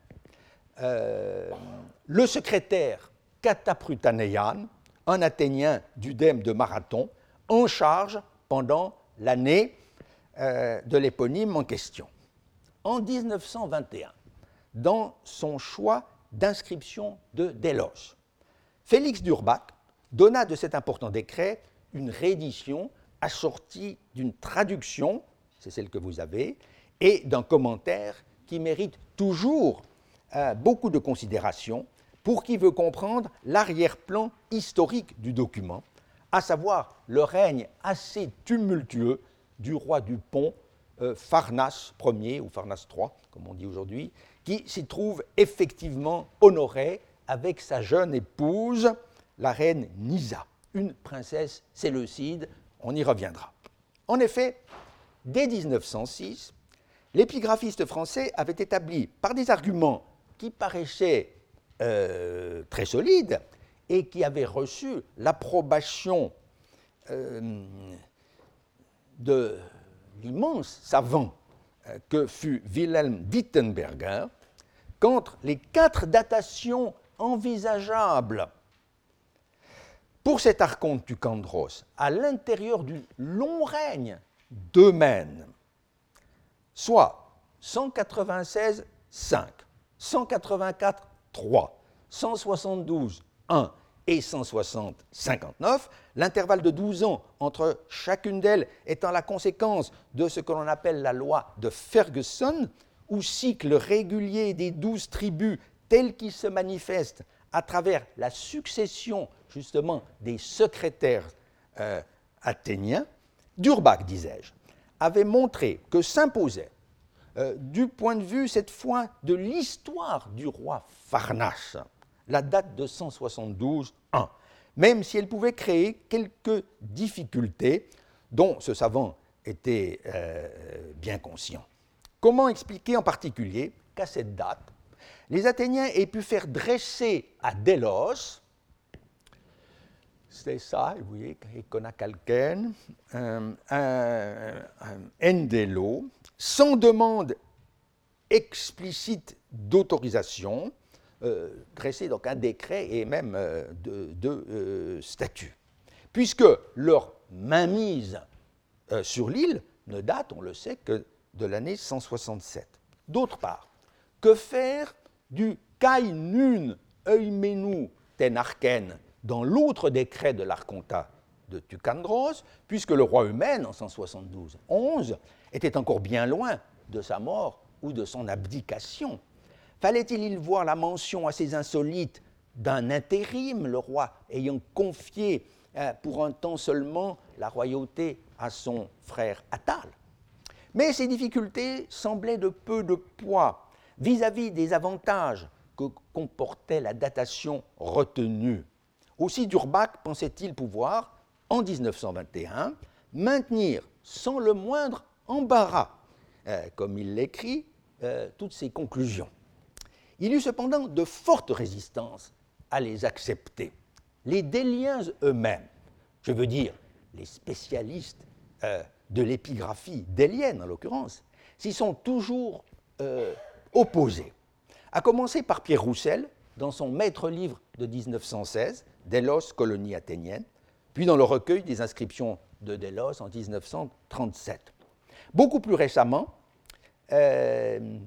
euh, le secrétaire Kataprutaneyan, un Athénien du dème de Marathon, en charge pendant l'année euh, de l'éponyme en question. En 1921, dans son choix d'inscription de Délos, Félix d'Urbach donna de cet important décret une réédition assortie d'une traduction, c'est celle que vous avez, et d'un commentaire qui mérite toujours euh, beaucoup de considération pour qui veut comprendre l'arrière-plan historique du document, à savoir le règne assez tumultueux du roi du pont euh, Pharnas Ier ou Pharnas III, comme on dit aujourd'hui, qui s'y trouve effectivement honoré avec sa jeune épouse, la reine Nisa, une princesse séleucide, on y reviendra. En effet, dès 1906, l'épigraphiste français avait établi par des arguments qui paraissaient euh, très solides et qui avaient reçu l'approbation euh, de l'immense savant euh, que fut Wilhelm Dittenberger, qu'entre les quatre datations envisageables. Pour cet archonte Tucandros à l'intérieur du long règne d'Eumène, soit 196, 5, 184, 3, 172, 1 et 160, 59, l'intervalle de 12 ans entre chacune d'elles étant la conséquence de ce que l'on appelle la loi de Ferguson, ou cycle régulier des douze tribus tel qu'il se manifeste à travers la succession justement des secrétaires euh, athéniens, Durbach, disais-je, avait montré que s'imposait, euh, du point de vue cette fois de l'histoire du roi Pharnace, la date de 172 1, même si elle pouvait créer quelques difficultés dont ce savant était euh, bien conscient. Comment expliquer en particulier qu'à cette date, les Athéniens aient pu faire dresser à Délos, c'est ça, vous voyez, Iconacalken, un, un, un Endelo, sans demande explicite d'autorisation, euh, donc un décret et même euh, de, euh, statuts. Puisque leur mainmise sur l'île ne date, on le sait, que de l'année 167. D'autre part, que faire du Kai Nun Eumenu Tenarken dans l'autre décret de l'archontat de Tucandros, puisque le roi Eumène, en 172-11, était encore bien loin de sa mort ou de son abdication Fallait-il y voir la mention assez insolite d'un intérim, le roi ayant confié euh, pour un temps seulement la royauté à son frère Attal? Mais ces difficultés semblaient de peu de poids vis-à-vis des avantages que comportait la datation retenue. Aussi Durbach pensait-il pouvoir, en 1921, maintenir sans le moindre embarras, euh, comme il l'écrit, euh, toutes ses conclusions. Il eut cependant de fortes résistances à les accepter. Les déliens eux-mêmes, je veux dire les spécialistes euh, de l'épigraphie délienne en l'occurrence, s'y sont toujours opposés. À commencer par Pierre Roussel, dans son maître livre de 1916, Delos, colonie athénienne, puis dans le recueil des inscriptions de Delos en 1937. Beaucoup plus récemment, euh,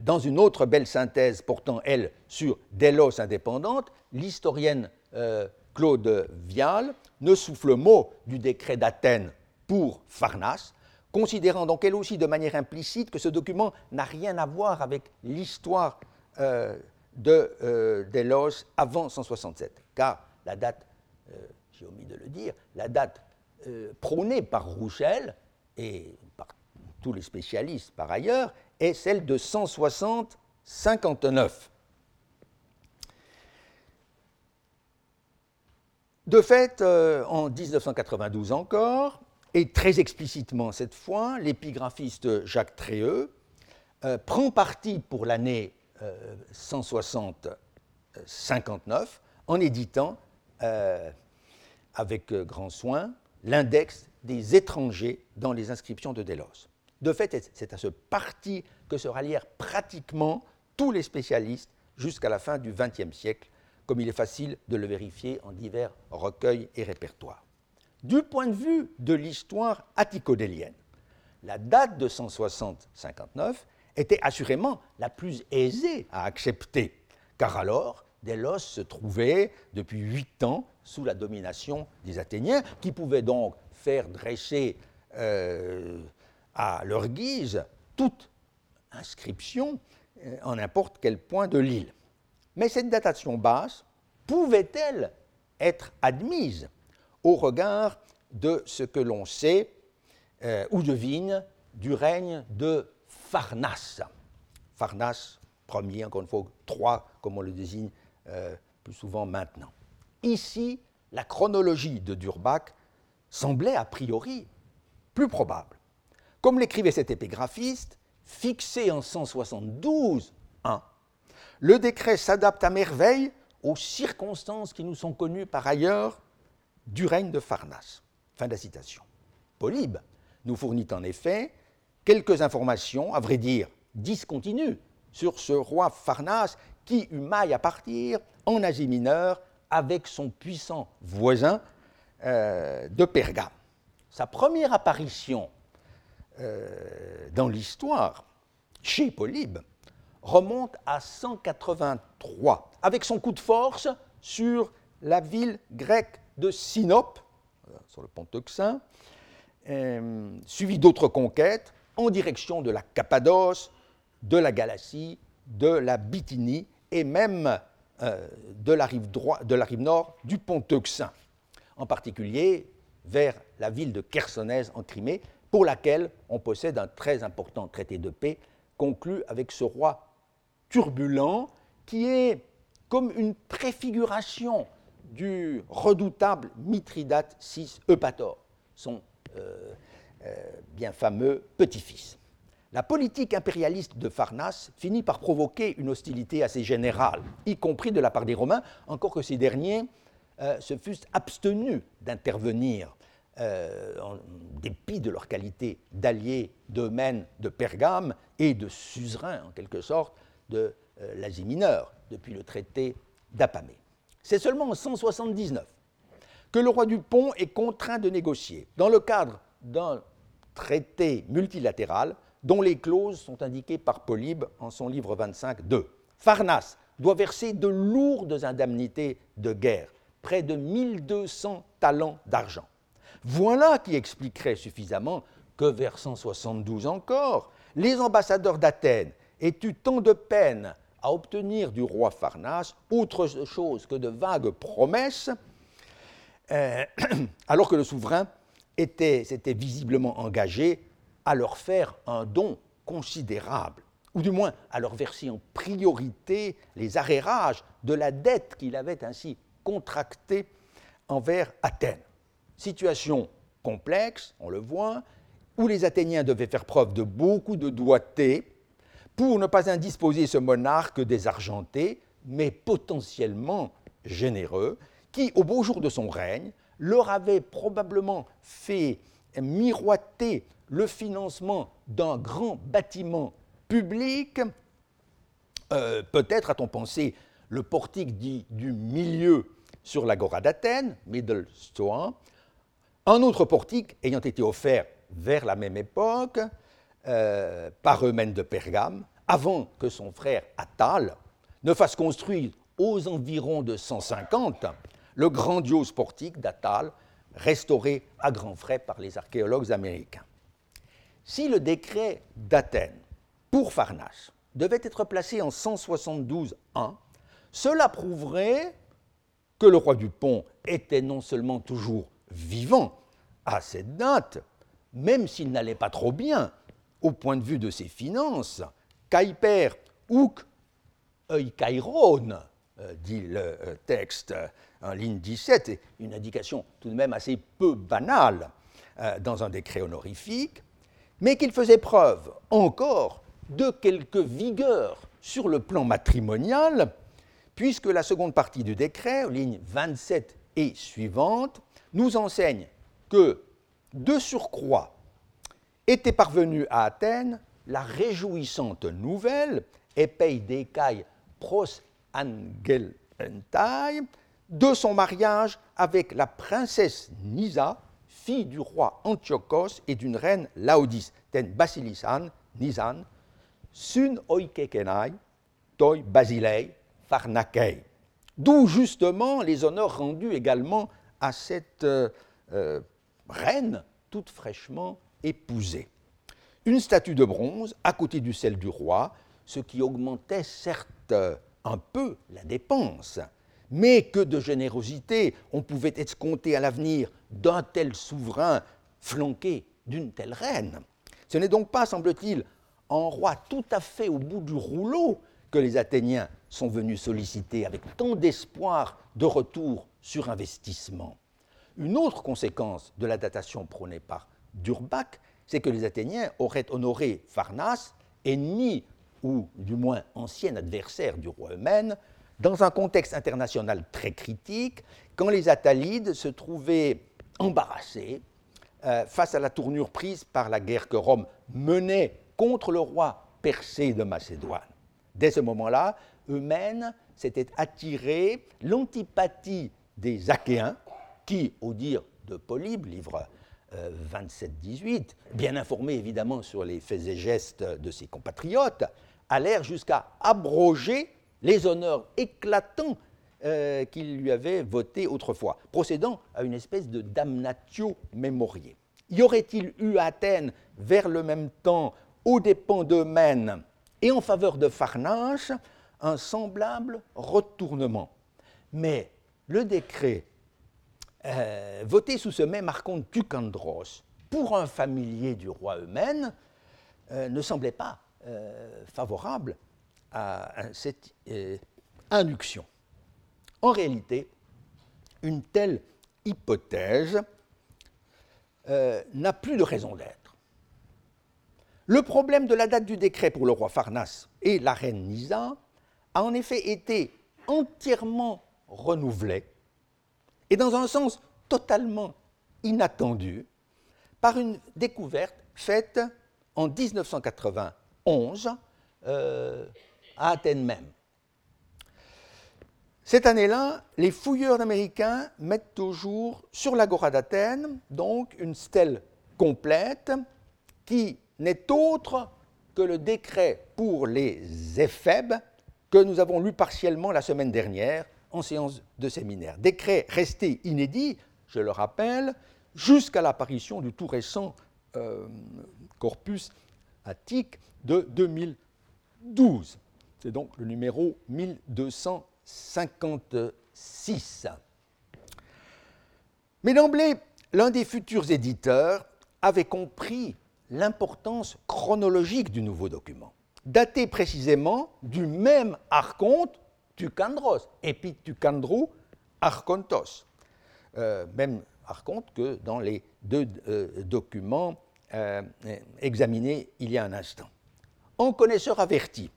dans une autre belle synthèse portant, elle, sur Delos indépendante, l'historienne euh, Claude Vial ne souffle mot du décret d'Athènes pour Pharnas, considérant donc elle aussi de manière implicite que ce document n'a rien à voir avec l'histoire euh, de Delos avant 167, car la date, j'ai omis de le dire, la date prônée par Rouchel et par tous les spécialistes par ailleurs, est celle de 160-59. De fait, euh, en 1992 encore, et très explicitement cette fois, l'épigraphiste Jacques Tréheux euh, prend parti pour l'année 160-59 euh, en éditant avec grand soin l'index des étrangers dans les inscriptions de Delos. De fait, c'est à ce parti que se rallièrent pratiquement tous les spécialistes jusqu'à la fin du XXe siècle, comme il est facile de le vérifier en divers recueils et répertoires. Du point de vue de l'histoire atticodélienne, la date de 160-59 était assurément la plus aisée à accepter, car alors Delos se trouvait depuis huit ans sous la domination des Athéniens, qui pouvaient donc faire dresser euh, à leur guise toute inscription euh, en n'importe quel point de l'île. Mais cette datation basse pouvait-elle être admise au regard de ce que l'on sait euh, ou devine du règne de Pharnas Pharnas premier, encore une fois, trois, comme on le désigne plus souvent maintenant. Ici, la chronologie de Durbach semblait a priori plus probable. Comme l'écrivait cet épigraphiste, fixé en 172, le décret s'adapte à merveille aux circonstances qui nous sont connues par ailleurs du règne de Pharnas. Fin de la citation. Polybe nous fournit en effet quelques informations, à vrai dire discontinues, sur ce roi Pharnas qui eut maille à partir en Asie mineure avec son puissant voisin euh, de Pergame. Sa première apparition euh, dans l'histoire, chez Polybe, remonte à 183, avec son coup de force sur la ville grecque de Sinope, euh, sur le pont Euxin, suivi d'autres conquêtes en direction de la Cappadoce, de la Galatie, de la Bithynie et même de, la rive de la rive nord du pont Euxin en particulier vers la ville de Chersonèse en Crimée, pour laquelle on possède un très important traité de paix conclu avec ce roi turbulent qui est comme une préfiguration du redoutable Mithridate VI Eupator, euh, euh, bien fameux petit-fils. La politique impérialiste de Pharnas finit par provoquer une hostilité assez générale, y compris de la part des Romains, encore que ces derniers euh, se fussent abstenus d'intervenir euh, en dépit de leur qualité d'alliés d'Eumène de Pergame et de suzerains, en quelque sorte, de euh, l'Asie mineure, depuis le traité d'Apamée. C'est seulement en 179 que le roi du Pont est contraint de négocier, dans le cadre d'un traité multilatéral dont les clauses sont indiquées par Polybe en son livre 25-2. Pharnas doit verser de lourdes indemnités de guerre près de 1200 talents d'argent. Voilà qui expliquerait suffisamment que vers 172 encore, les ambassadeurs d'Athènes aient eu tant de peine à obtenir du roi Pharnas autre chose que de vagues promesses, euh, alors que le souverain s'était visiblement engagé à leur faire un don considérable. ou du moins à leur verser en priorité les arrérages de la dette qu'il avait ainsi contractée envers Athènes. Situation complexe, on le voit, où les Athéniens devaient faire preuve de beaucoup de doigté pour ne pas indisposer ce monarque désargenté, mais potentiellement généreux, qui, au beau jour de son règne, leur avait probablement fait miroiter le financement d'un grand bâtiment public. Euh, peut-être a-t-on pensé le portique dit du milieu sur l'agora d'Athènes, Middle Stoa, un autre portique ayant été offert vers la même époque euh, par Eumène de Pergame, avant que son frère Attal ne fasse construire aux environs de 150 le grandiose portique d'Attal, restauré à grands frais par les archéologues américains. Si le décret d'Athènes pour Pharnace devait être placé en 172-1, cela prouverait que le roi du Pont était non seulement toujours vivant à cette date, même s'il n'allait pas trop bien au point de vue de ses finances, Kaiper ouk Eukairon, euh, dit le euh, texte ligne 17, une indication tout de même assez peu banale euh, dans un décret honorifique, mais qu'il faisait preuve encore de quelque vigueur sur le plan matrimonial, puisque la seconde partie du décret, ligne 27 et suivante, nous enseigne que, de surcroît, était parvenue à Athènes la réjouissante nouvelle, epei decai pros angelentai, de son mariage avec la princesse Nisa, fille du roi Antiochos et d'une reine Laodice, ten Basilisan, Nisan, sun oikekenai, toi basilei, farnakei. D'où justement les honneurs rendus également à cette euh, euh, reine toute fraîchement épousée. Une statue de bronze à côté du celle du roi, ce qui augmentait certes un peu la dépense, mais que de générosité on pouvait escompter à l'avenir d'un tel souverain flanqué d'une telle reine. Ce n'est donc pas, semble-t-il, en roi tout à fait au bout du rouleau que les Athéniens sont venus solliciter avec tant d'espoir de retour sur investissement. Une autre conséquence de la datation prônée par Durbach, c'est que les Athéniens auraient honoré Pharnace, ennemi ou du moins ancien adversaire du roi Eumène, dans un contexte international très critique, quand les Attalides se trouvaient embarrassés euh, face à la tournure prise par la guerre que Rome menait contre le roi Persée de Macédoine. Dès ce moment-là, Eumène s'était attiré l'antipathie des Achéens, qui, au dire de Polybe, livre 27-18, euh, bien informé évidemment sur les faits et gestes de ses compatriotes, allèrent jusqu'à abroger les honneurs éclatants euh, qu'il lui avait votés autrefois, procédant à une espèce de damnatio memoriae. Y aurait-il eu à Athènes, vers le même temps, aux dépens d'Eumène et en faveur de Pharnace, un semblable retournement? Mais le décret euh, voté sous ce même archonte Tucandros pour un familier du roi Eumène euh, ne semblait pas favorable à cette euh, induction. En réalité, une telle hypothèse euh, n'a plus de raison d'être. Le problème de la date du décret pour le roi Farnas et la reine Nisa a en effet été entièrement renouvelé et dans un sens totalement inattendu par une découverte faite en 1991 à Athènes même. Cette année-là, les fouilleurs américains mettent au jour sur l'agora d'Athènes donc une stèle complète qui n'est autre que le décret pour les éphèbes que nous avons lu partiellement la semaine dernière en séance de séminaire. Décret resté inédit, je le rappelle, jusqu'à l'apparition du tout récent euh, corpus attique de 2012. C'est donc le numéro 1256. Mais d'emblée, l'un des futurs éditeurs avait compris l'importance chronologique du nouveau document. daté précisément du même archonte Tucandros, Epitucandrou Archontos. Euh, même archonte que dans les deux euh, documents euh, examinés il y a un instant. En connaisseur averti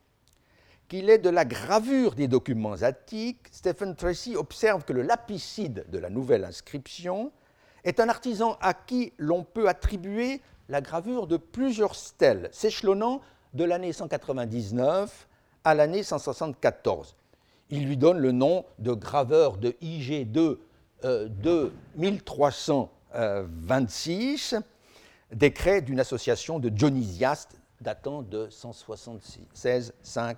qu'il est de la gravure des documents attiques, Stephen Tracy observe que le lapicide de la nouvelle inscription est un artisan à qui l'on peut attribuer la gravure de plusieurs stèles, s'échelonnant de l'année 199 à l'année 174. Il lui donne le nom de graveur de IG2 euh, de 1326, décret d'une association de dionysiastes datant de 176-5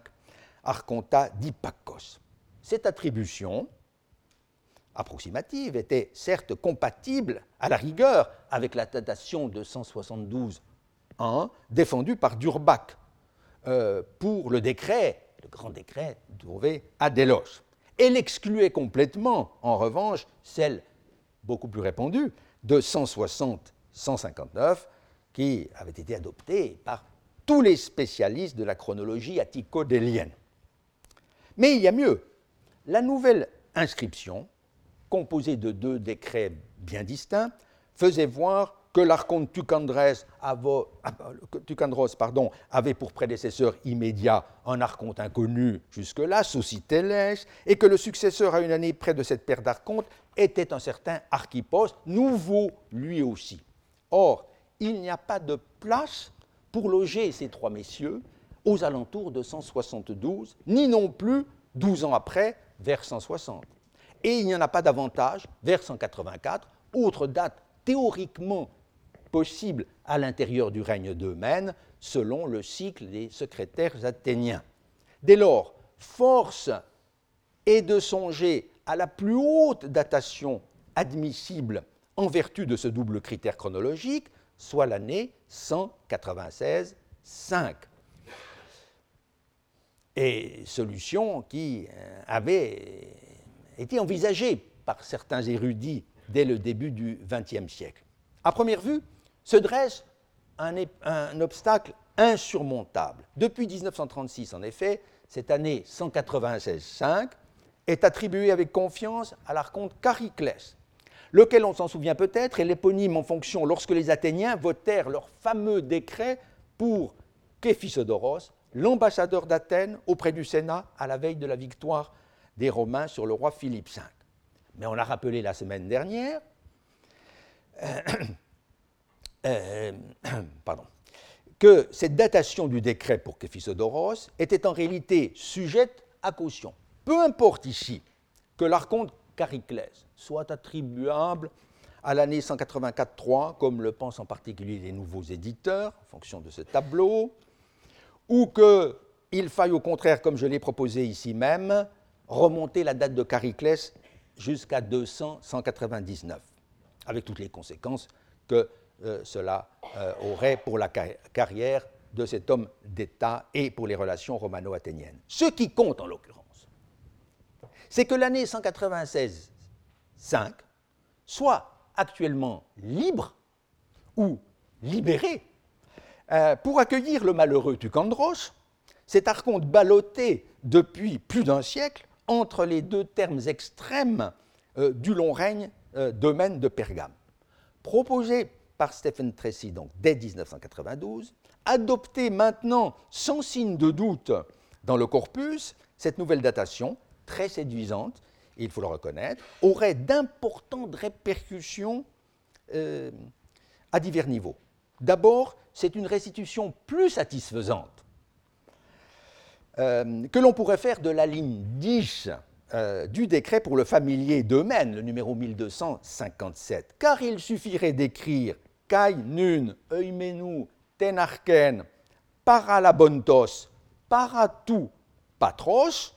Archonta d'Hippacos. Cette attribution approximative était certes compatible à la rigueur avec la datation de 172 défendue par Durbach euh, pour le décret, le grand décret trouvé à Delos. Elle excluait complètement, en revanche, celle beaucoup plus répandue de 160-159 qui avait été adoptée par tous les spécialistes de la chronologie attico-délienne. Mais il y a mieux. La nouvelle inscription, composée de deux décrets bien distincts, faisait voir que l'archonte Tucandros pardon, avait pour prédécesseur immédiat un archonte inconnu jusque-là, Sositélès, et que le successeur à une année près de cette paire d'archontes était un certain Archippos, nouveau lui aussi. Or, il n'y a pas de place pour loger ces trois messieurs aux alentours de 172, ni non plus, 12 ans après, vers 160. Et il n'y en a pas davantage vers 184, autre date théoriquement possible à l'intérieur du règne d'Eumène, selon le cycle des secrétaires athéniens. Dès lors, force est de songer à la plus haute datation admissible en vertu de ce double critère chronologique, soit l'année 196-5. Et solution qui euh, avait été envisagée par certains érudits dès le début du XXe siècle. À première vue, se dresse un, obstacle insurmontable. Depuis 1936, en effet, cette année 196-5 est attribuée avec confiance à l'archonte Chariclès, lequel, on s'en souvient peut-être, est l'éponyme en fonction lorsque les Athéniens votèrent leur fameux décret pour Képhisodoros, l'ambassadeur d'Athènes auprès du Sénat à la veille de la victoire des Romains sur le roi Philippe V. Mais on l'a rappelé la semaine dernière, euh, que cette datation du décret pour Képhisodoros était en réalité sujette à caution. Peu importe ici que l'archonte Chariclès soit attribuable à l'année 184-3, comme le pensent en particulier les nouveaux éditeurs, en fonction de ce tableau, ou qu'il faille au contraire, comme je l'ai proposé ici même, remonter la date de Chariclès jusqu'à 200-199, avec toutes les conséquences que euh, cela euh, aurait pour la carrière de cet homme d'État et pour les relations romano-athéniennes. Ce qui compte en l'occurrence, c'est que l'année 196-5 soit actuellement libre ou libérée euh, pour accueillir le malheureux Tucandros, cet archonte ballotté depuis plus d'un siècle entre les deux termes extrêmes du long règne domaine de Pergame. Proposé par Stephen Tracy donc, dès 1992, adopté maintenant sans signe de doute dans le corpus, cette nouvelle datation, très séduisante, il faut le reconnaître, aurait d'importantes répercussions euh, à divers niveaux. D'abord, c'est une restitution plus satisfaisante euh, que l'on pourrait faire de la ligne 10 euh, du décret pour le familier d'Eumène, le numéro 1257, car il suffirait d'écrire kai nun, eumenu, tenarken, paralabontos, paratou, patros,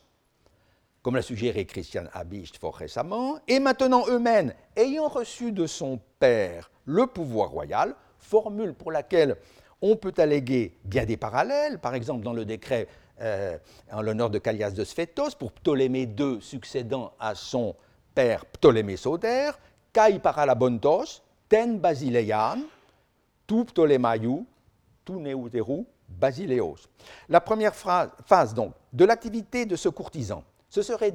comme l'a suggéré Christian Habicht fort récemment, et maintenant Eumène, ayant reçu de son père le pouvoir royal, formule pour laquelle on peut alléguer bien des parallèles, par exemple dans le décret euh, en l'honneur de Callias de Sphétos, pour Ptolémée II succédant à son père Ptolémée Soter, Kai paralabontos, ten basileian, tu ptolemaiou, tu neuteru basileos. La première phase de l'activité de ce courtisan se serait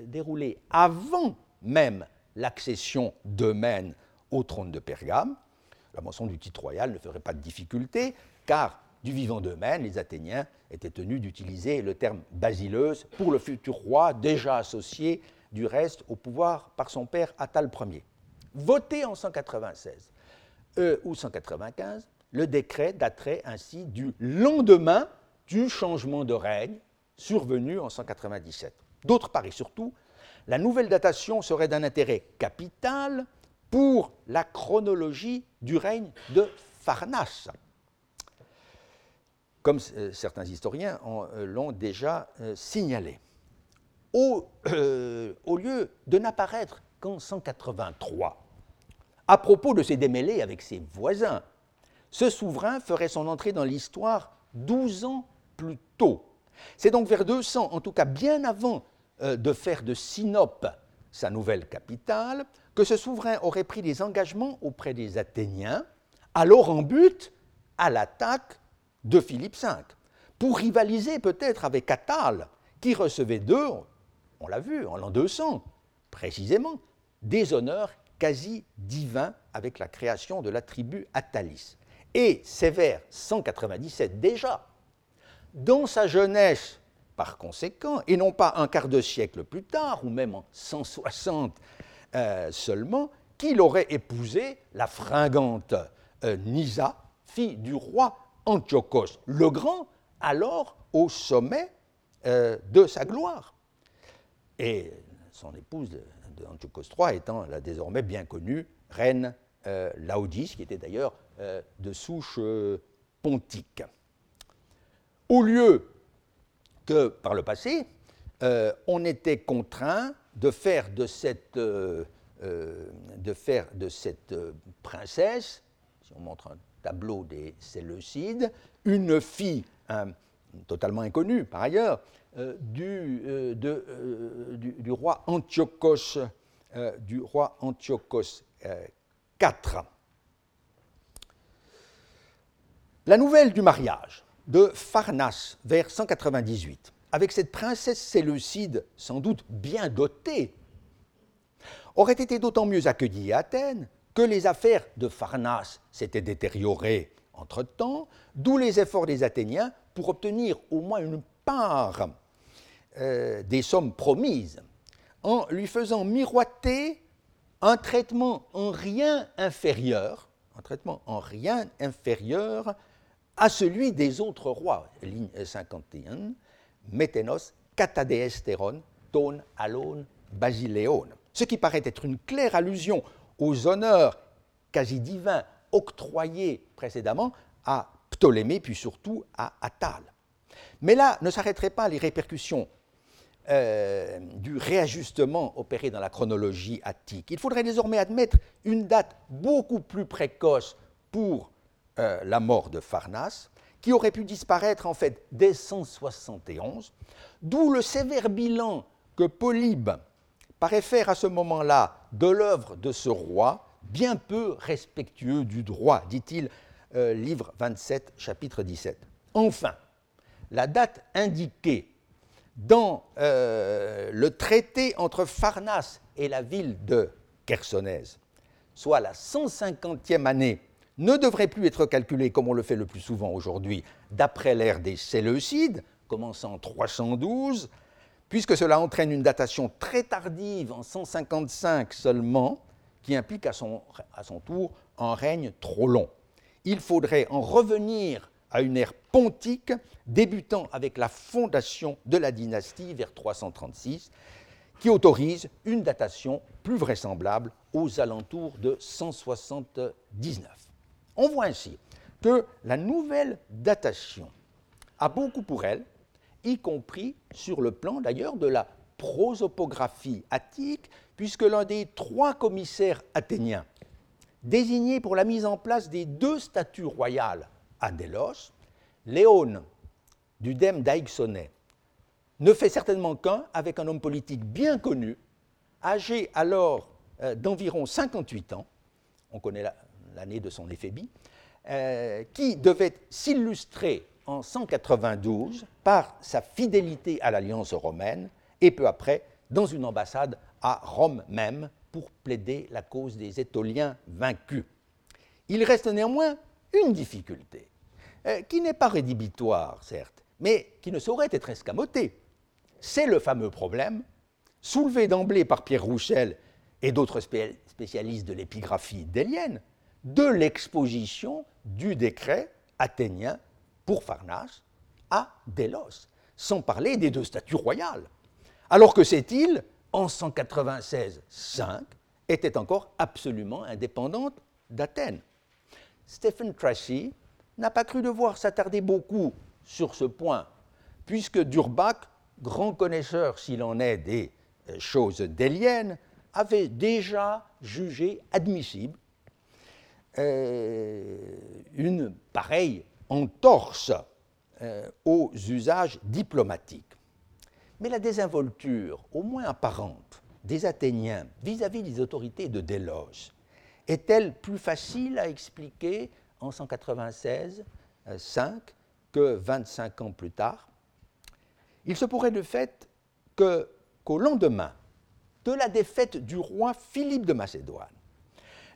déroulée avant même l'accession d'Eumène au trône de Pergame. La mention du titre royal ne ferait pas de difficulté, car du vivant d'Eumène, les Athéniens étaient tenus d'utiliser le terme basileuse pour le futur roi déjà associé du reste au pouvoir par son père Attal Ier. Voté en 196 euh, ou 195, le décret daterait ainsi du lendemain du changement de règne survenu en 197. D'autre part et surtout, la nouvelle datation serait d'un intérêt capital pour la chronologie du règne de Pharnace, comme euh, certains historiens euh, l'ont déjà euh, signalé. Au, au, lieu de n'apparaître qu'en 183, à propos de ses démêlés avec ses voisins, ce souverain ferait son entrée dans l'histoire 12 ans plus tôt. C'est donc vers 200, en tout cas bien avant de faire de Sinope sa nouvelle capitale, que ce souverain aurait pris des engagements auprès des Athéniens, alors en but à l'attaque de Philippe V, pour rivaliser peut-être avec Attal, qui recevait d'eux, on l'a vu, en l'an 200, précisément, des honneurs quasi divins avec la création de la tribu Attalis. Et c'est vers 197 déjà, dans sa jeunesse par conséquent, et non pas un quart de siècle plus tard, ou même en 160 euh, seulement, qu'il aurait épousé la fringante euh, Nisa, fille du roi Antiochos le Grand, alors au sommet euh, de sa gloire. Et son épouse de, Antiochos III étant la désormais bien connue reine Laodice, qui était d'ailleurs de souche pontique. Au lieu que par le passé, on était contraint de faire de cette, de cette princesse, si on montre un tableau des Séleucides, une fille totalement inconnue par ailleurs, euh, euh, euh, du roi Antiochos IV. La nouvelle du mariage de Pharnace vers 198, avec cette princesse séleucide sans doute bien dotée, aurait été d'autant mieux accueillie à Athènes que les affaires de Pharnace s'étaient détériorées entre-temps, d'où les efforts des Athéniens pour obtenir au moins une part euh, des sommes promises, en lui faisant miroiter un traitement en rien inférieur, un traitement en rien inférieur à celui des autres rois, ligne 51, Méténos, Catadeesteron, Ton, Alone, Basileone. Ce qui paraît être une claire allusion aux honneurs quasi divins octroyés précédemment à Ptolémée, puis surtout à Attal. Mais là ne s'arrêteraient pas les répercussions euh, du réajustement opéré dans la chronologie attique. Il faudrait désormais admettre une date beaucoup plus précoce pour euh, la mort de Pharnace, qui aurait pu disparaître en fait dès 171, d'où le sévère bilan que Polybe paraît faire à ce moment-là de l'œuvre de ce roi, bien peu respectueux du droit, dit-il, euh, livre 27, chapitre 17. Enfin, la date indiquée dans euh, le traité entre Pharnace et la ville de Chersonèse, soit la 150e année, ne devrait plus être calculée comme on le fait le plus souvent aujourd'hui, d'après l'ère des Séleucides, commençant en 312, puisque cela entraîne une datation très tardive, en 155 seulement, qui implique à son, à son tour un règne trop long. Il faudrait en revenir à une ère pontique débutant avec la fondation de la dynastie vers 336, qui autorise une datation plus vraisemblable aux alentours de 179. On voit ainsi que la nouvelle datation a beaucoup pour elle y compris sur le plan d'ailleurs de la prosopographie attique, puisque l'un des trois commissaires athéniens désignés pour la mise en place des deux statues royales à Délos, Léon du Dème ne fait certainement qu'un avec un homme politique bien connu, âgé alors euh, d'environ 58 ans, on connaît l'année de son éphébie, euh, qui devait s'illustrer en 192 par sa fidélité à l'alliance romaine et peu après dans une ambassade à Rome même pour plaider la cause des Étoliens vaincus. Il reste néanmoins une difficulté, euh, qui n'est pas rédhibitoire, certes, mais qui ne saurait être escamotée. C'est le fameux problème, soulevé d'emblée par Pierre Rouchel et d'autres spécialistes de l'épigraphie délienne, de l'exposition du décret athénien pour Farnas à Délos, sans parler des deux statuts royales. Alors que cette île, en 196-5, était encore absolument indépendante d'Athènes. Stephen Tracy n'a pas cru devoir s'attarder beaucoup sur ce point, puisque Durbach, grand connaisseur s'il en est des euh, choses déliennes, avait déjà jugé admissible une pareille entorse euh, aux usages diplomatiques. Mais la désinvolture, au moins apparente, des Athéniens vis-à-vis des autorités de Délos est-elle plus facile à expliquer en 196, 5 que 25 ans plus tard? Il se pourrait de fait qu'au lendemain de la défaite du roi Philippe de Macédoine,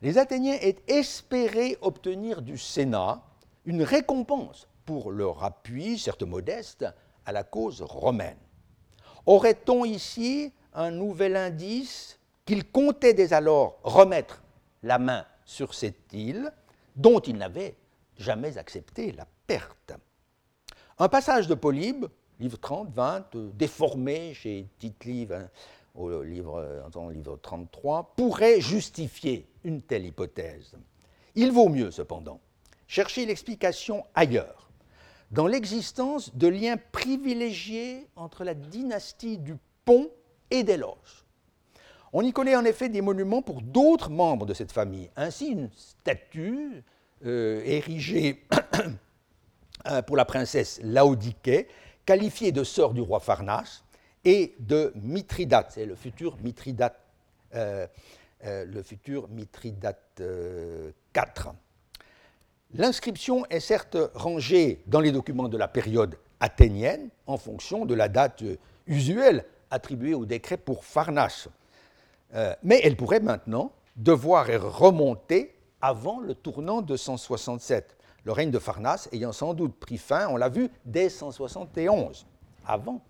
les Athéniens aient espéré obtenir du Sénat une récompense pour leur appui, certes modeste, à la cause romaine. Aurait-on ici un nouvel indice qu'ils comptaient dès alors remettre la main sur cette île dont ils n'avaient jamais accepté la perte? Un passage de Polybe, livre 30, 20, euh, déformé chez Tite-Livre, hein, au livre, euh, livre 33, pourrait justifier une telle hypothèse. Il vaut mieux, cependant, chercher l'explication ailleurs, dans l'existence de liens privilégiés entre la dynastie du Pont et Délos. On y connaît en effet des monuments pour d'autres membres de cette famille. Ainsi, une statue euh, érigée euh, pour la princesse Laodiké, qualifiée de sœur du roi Pharnas, et de Mithridate, c'est le futur Mithridate, euh, Mithridate IV. L'inscription est certes rangée dans les documents de la période athénienne en fonction de la date usuelle attribuée au décret pour Pharnas. Euh, mais elle pourrait maintenant devoir remonter avant le tournant de 167, le règne de Pharnas ayant sans doute pris fin, on l'a vu, dès 171, avant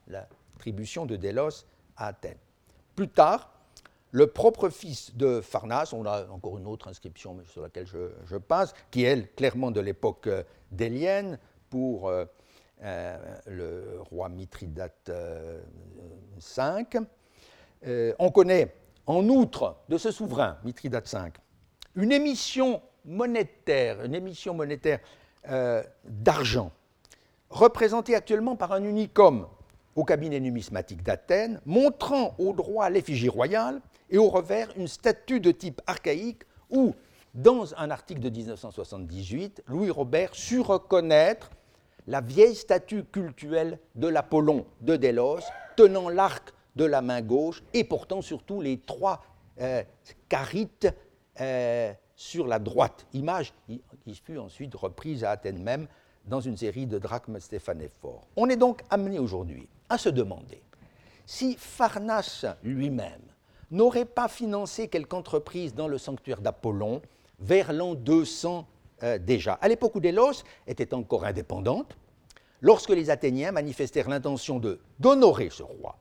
de Délos à Athènes. Plus tard, le propre fils de Pharnas, on a encore une autre inscription sur laquelle je, passe, qui est clairement de l'époque euh, délienne pour euh, euh, le roi Mithridate V. on connaît, en outre de ce souverain, Mithridate V, une émission monétaire, une émission monétaire d'argent, représentée actuellement par un unicum au cabinet numismatique d'Athènes, montrant au droit l'effigie royale et au revers une statue de type archaïque où, dans un article de 1978, Louis Robert sut reconnaître la vieille statue cultuelle de l'Apollon de Délos, tenant l'arc de la main gauche et portant surtout les trois euh, carites euh, sur la droite, image qui fut ensuite reprise à Athènes même dans une série de drachmes stéphanéphores. On est donc amené aujourd'hui à se demander si Pharnas lui-même n'aurait pas financé quelque entreprise dans le sanctuaire d'Apollon vers l'an 200 euh, déjà, à l'époque où Délos était encore indépendante, lorsque les Athéniens manifestèrent l'intention d'honorer ce roi.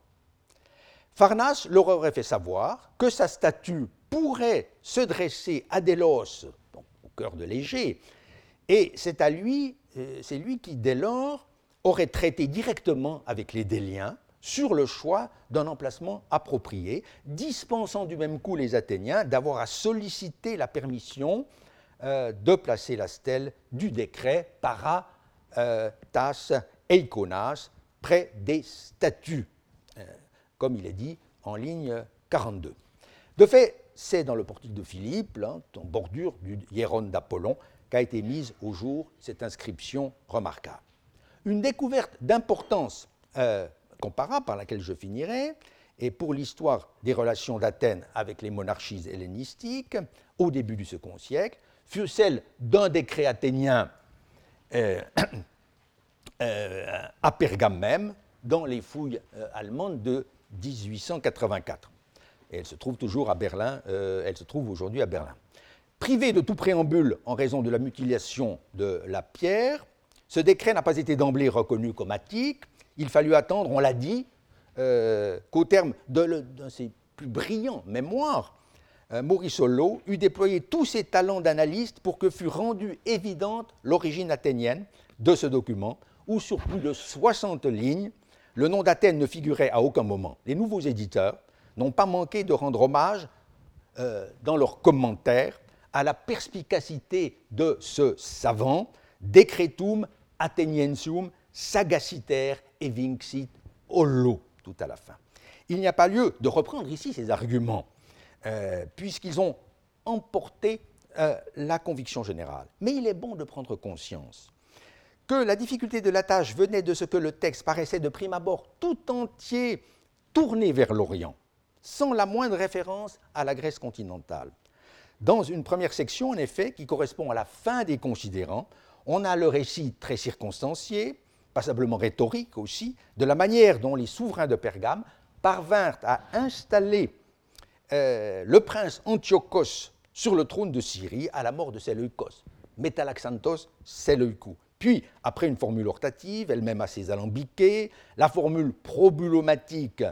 Pharnas leur aurait fait savoir que sa statue pourrait se dresser à Délos, au cœur de l'Égée, et c'est à lui, euh, c'est lui qui, dès lors, aurait traité directement avec les Déliens sur le choix d'un emplacement approprié, dispensant du même coup les Athéniens d'avoir à solliciter la permission euh, de placer la stèle du décret para euh, tas eikonas près des statues, euh, comme il est dit en ligne 42. De fait, c'est dans le portique de Philippe, en bordure du hieron d'Apollon, qu'a été mise au jour cette inscription remarquable. Une découverte d'importance comparable par laquelle je finirai, et pour l'histoire des relations d'Athènes avec les monarchies hellénistiques au début du second siècle, fut celle d'un décret athénien euh, euh, à Pergame même, dans les fouilles allemandes de 1884. Et elle se trouve toujours à Berlin, elle se trouve aujourd'hui à Berlin. Privé de tout préambule en raison de la mutilation de la pierre, ce décret n'a pas été d'emblée reconnu comme attique. Il fallut attendre, on l'a dit, euh, qu'au terme de, ses plus brillants mémoires, euh, Maurice Hollo eut déployé tous ses talents d'analyste pour que fût rendue évidente l'origine athénienne de ce document, où sur plus de 60 lignes, le nom d'Athènes ne figurait à aucun moment. Les nouveaux éditeurs n'ont pas manqué de rendre hommage euh, dans leurs commentaires à la perspicacité de ce savant, Decretum Atheniensium sagaciter evinxit hollo, tout à la fin. Il n'y a pas lieu de reprendre ici ces arguments, euh, puisqu'ils ont emporté euh, la conviction générale. Mais il est bon de prendre conscience que la difficulté de la tâche venait de ce que le texte paraissait de prime abord tout entier tourné vers l'Orient, sans la moindre référence à la Grèce continentale. Dans une première section, en effet, qui correspond à la fin des considérants, on a le récit très circonstancié, passablement rhétorique aussi, de la manière dont les souverains de Pergame parvinrent à installer euh, le prince Antiochos sur le trône de Syrie à la mort de Séleucos. Métalaxanthos Séleucou. Puis, après une formule ortative, elle-même assez alambiquée, la formule probulomatique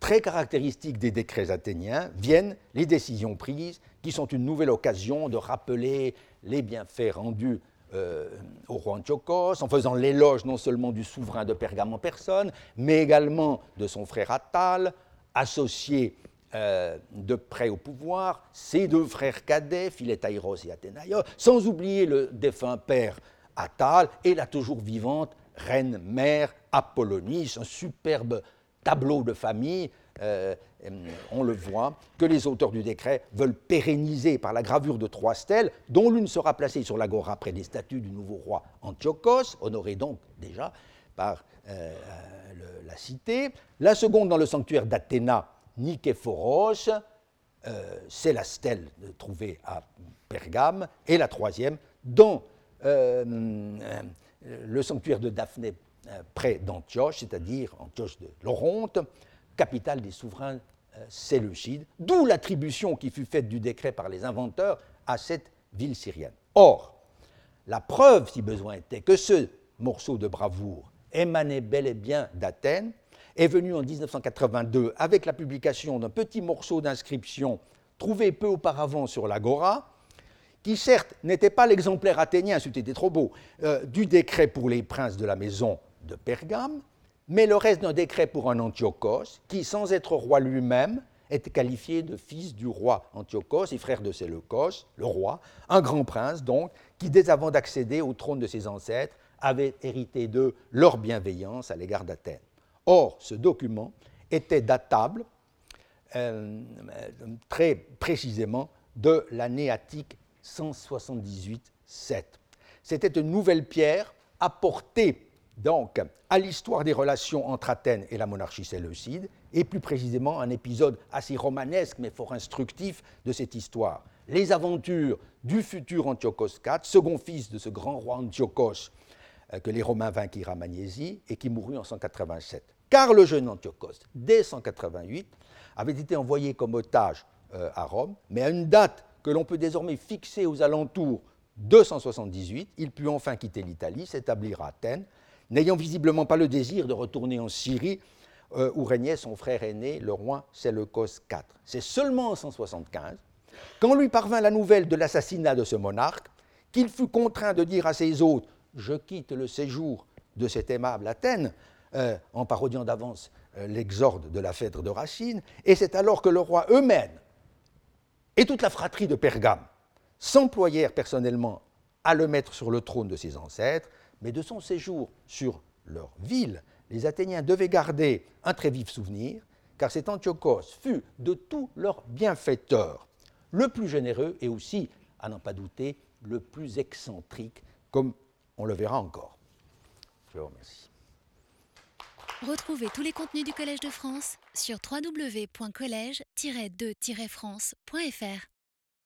très caractéristique des décrets athéniens, viennent les décisions prises, qui sont une nouvelle occasion de rappeler les bienfaits rendus euh, au roi Antiochos, en faisant l'éloge non seulement du souverain de Pergame en personne, mais également de son frère Attal, associé euh, de près au pouvoir, ses deux frères cadets, Philétaïros et Athénaïos, sans oublier le défunt père Attal et la toujours vivante reine-mère Apollonis, un superbe tableau de famille, euh, on le voit, que les auteurs du décret veulent pérenniser par la gravure de trois stèles, dont l'une sera placée sur l'agora près des statues du nouveau roi Antiochos, honoré donc déjà par euh, la cité. La seconde dans le sanctuaire d'Athéna, Niképhoros, euh, c'est la stèle trouvée à Pergame. Et la troisième dans le sanctuaire de Daphné euh, près d'Antioche, c'est-à-dire Antioche de l'Oronte, capitale des souverains euh, séleucides, d'où l'attribution qui fut faite du décret par les inventeurs à cette ville syrienne. Or, la preuve, si besoin était, que ce morceau de bravoure émanait bel et bien d'Athènes, est venu en 1982 avec la publication d'un petit morceau d'inscription trouvé peu auparavant sur l'Agora, qui certes n'était pas l'exemplaire athénien, c'était trop beau, euh, du décret pour les princes de la maison de Pergame, mais le reste d'un décret pour un Antiochos, qui, sans être roi lui-même, était qualifié de fils du roi Antiochos et frère de Séleucos, le roi, un grand prince donc, qui, dès avant d'accéder au trône de ses ancêtres, avait hérité de leur bienveillance à l'égard d'Athènes. Or, ce document était datable euh, très précisément de l'année attique 178-7. C'était une nouvelle pierre apportée donc à l'histoire des relations entre Athènes et la monarchie séleucide, et plus précisément un épisode assez romanesque mais fort instructif de cette histoire. Les aventures du futur Antiochos IV, second fils de ce grand roi Antiochos euh, que les Romains vainquirent à Magnésie et qui mourut en 187. Car le jeune Antiochos, dès 188, avait été envoyé comme otage euh, à Rome, mais à une date que l'on peut désormais fixer aux alentours de 178, il put enfin quitter l'Italie, s'établir à Athènes, n'ayant visiblement pas le désir de retourner en Syrie, euh, où régnait son frère aîné, le roi Séleucos IV. C'est seulement en 175, quand lui parvint la nouvelle de l'assassinat de ce monarque, qu'il fut contraint de dire à ses hôtes Je quitte le séjour de cette aimable Athènes, euh, en parodiant d'avance euh, l'exorde de la Phèdre de Racine, et c'est alors que le roi Eumène et toute la fratrie de Pergame s'employèrent personnellement à le mettre sur le trône de ses ancêtres, mais de son séjour sur leur ville, les Athéniens devaient garder un très vif souvenir, car cet Antiochos fut de tous leurs bienfaiteurs le plus généreux et aussi, à n'en pas douter, le plus excentrique, comme on le verra encore. Je vous remercie. Retrouvez tous les contenus du Collège de France sur www.colège-2-france.fr.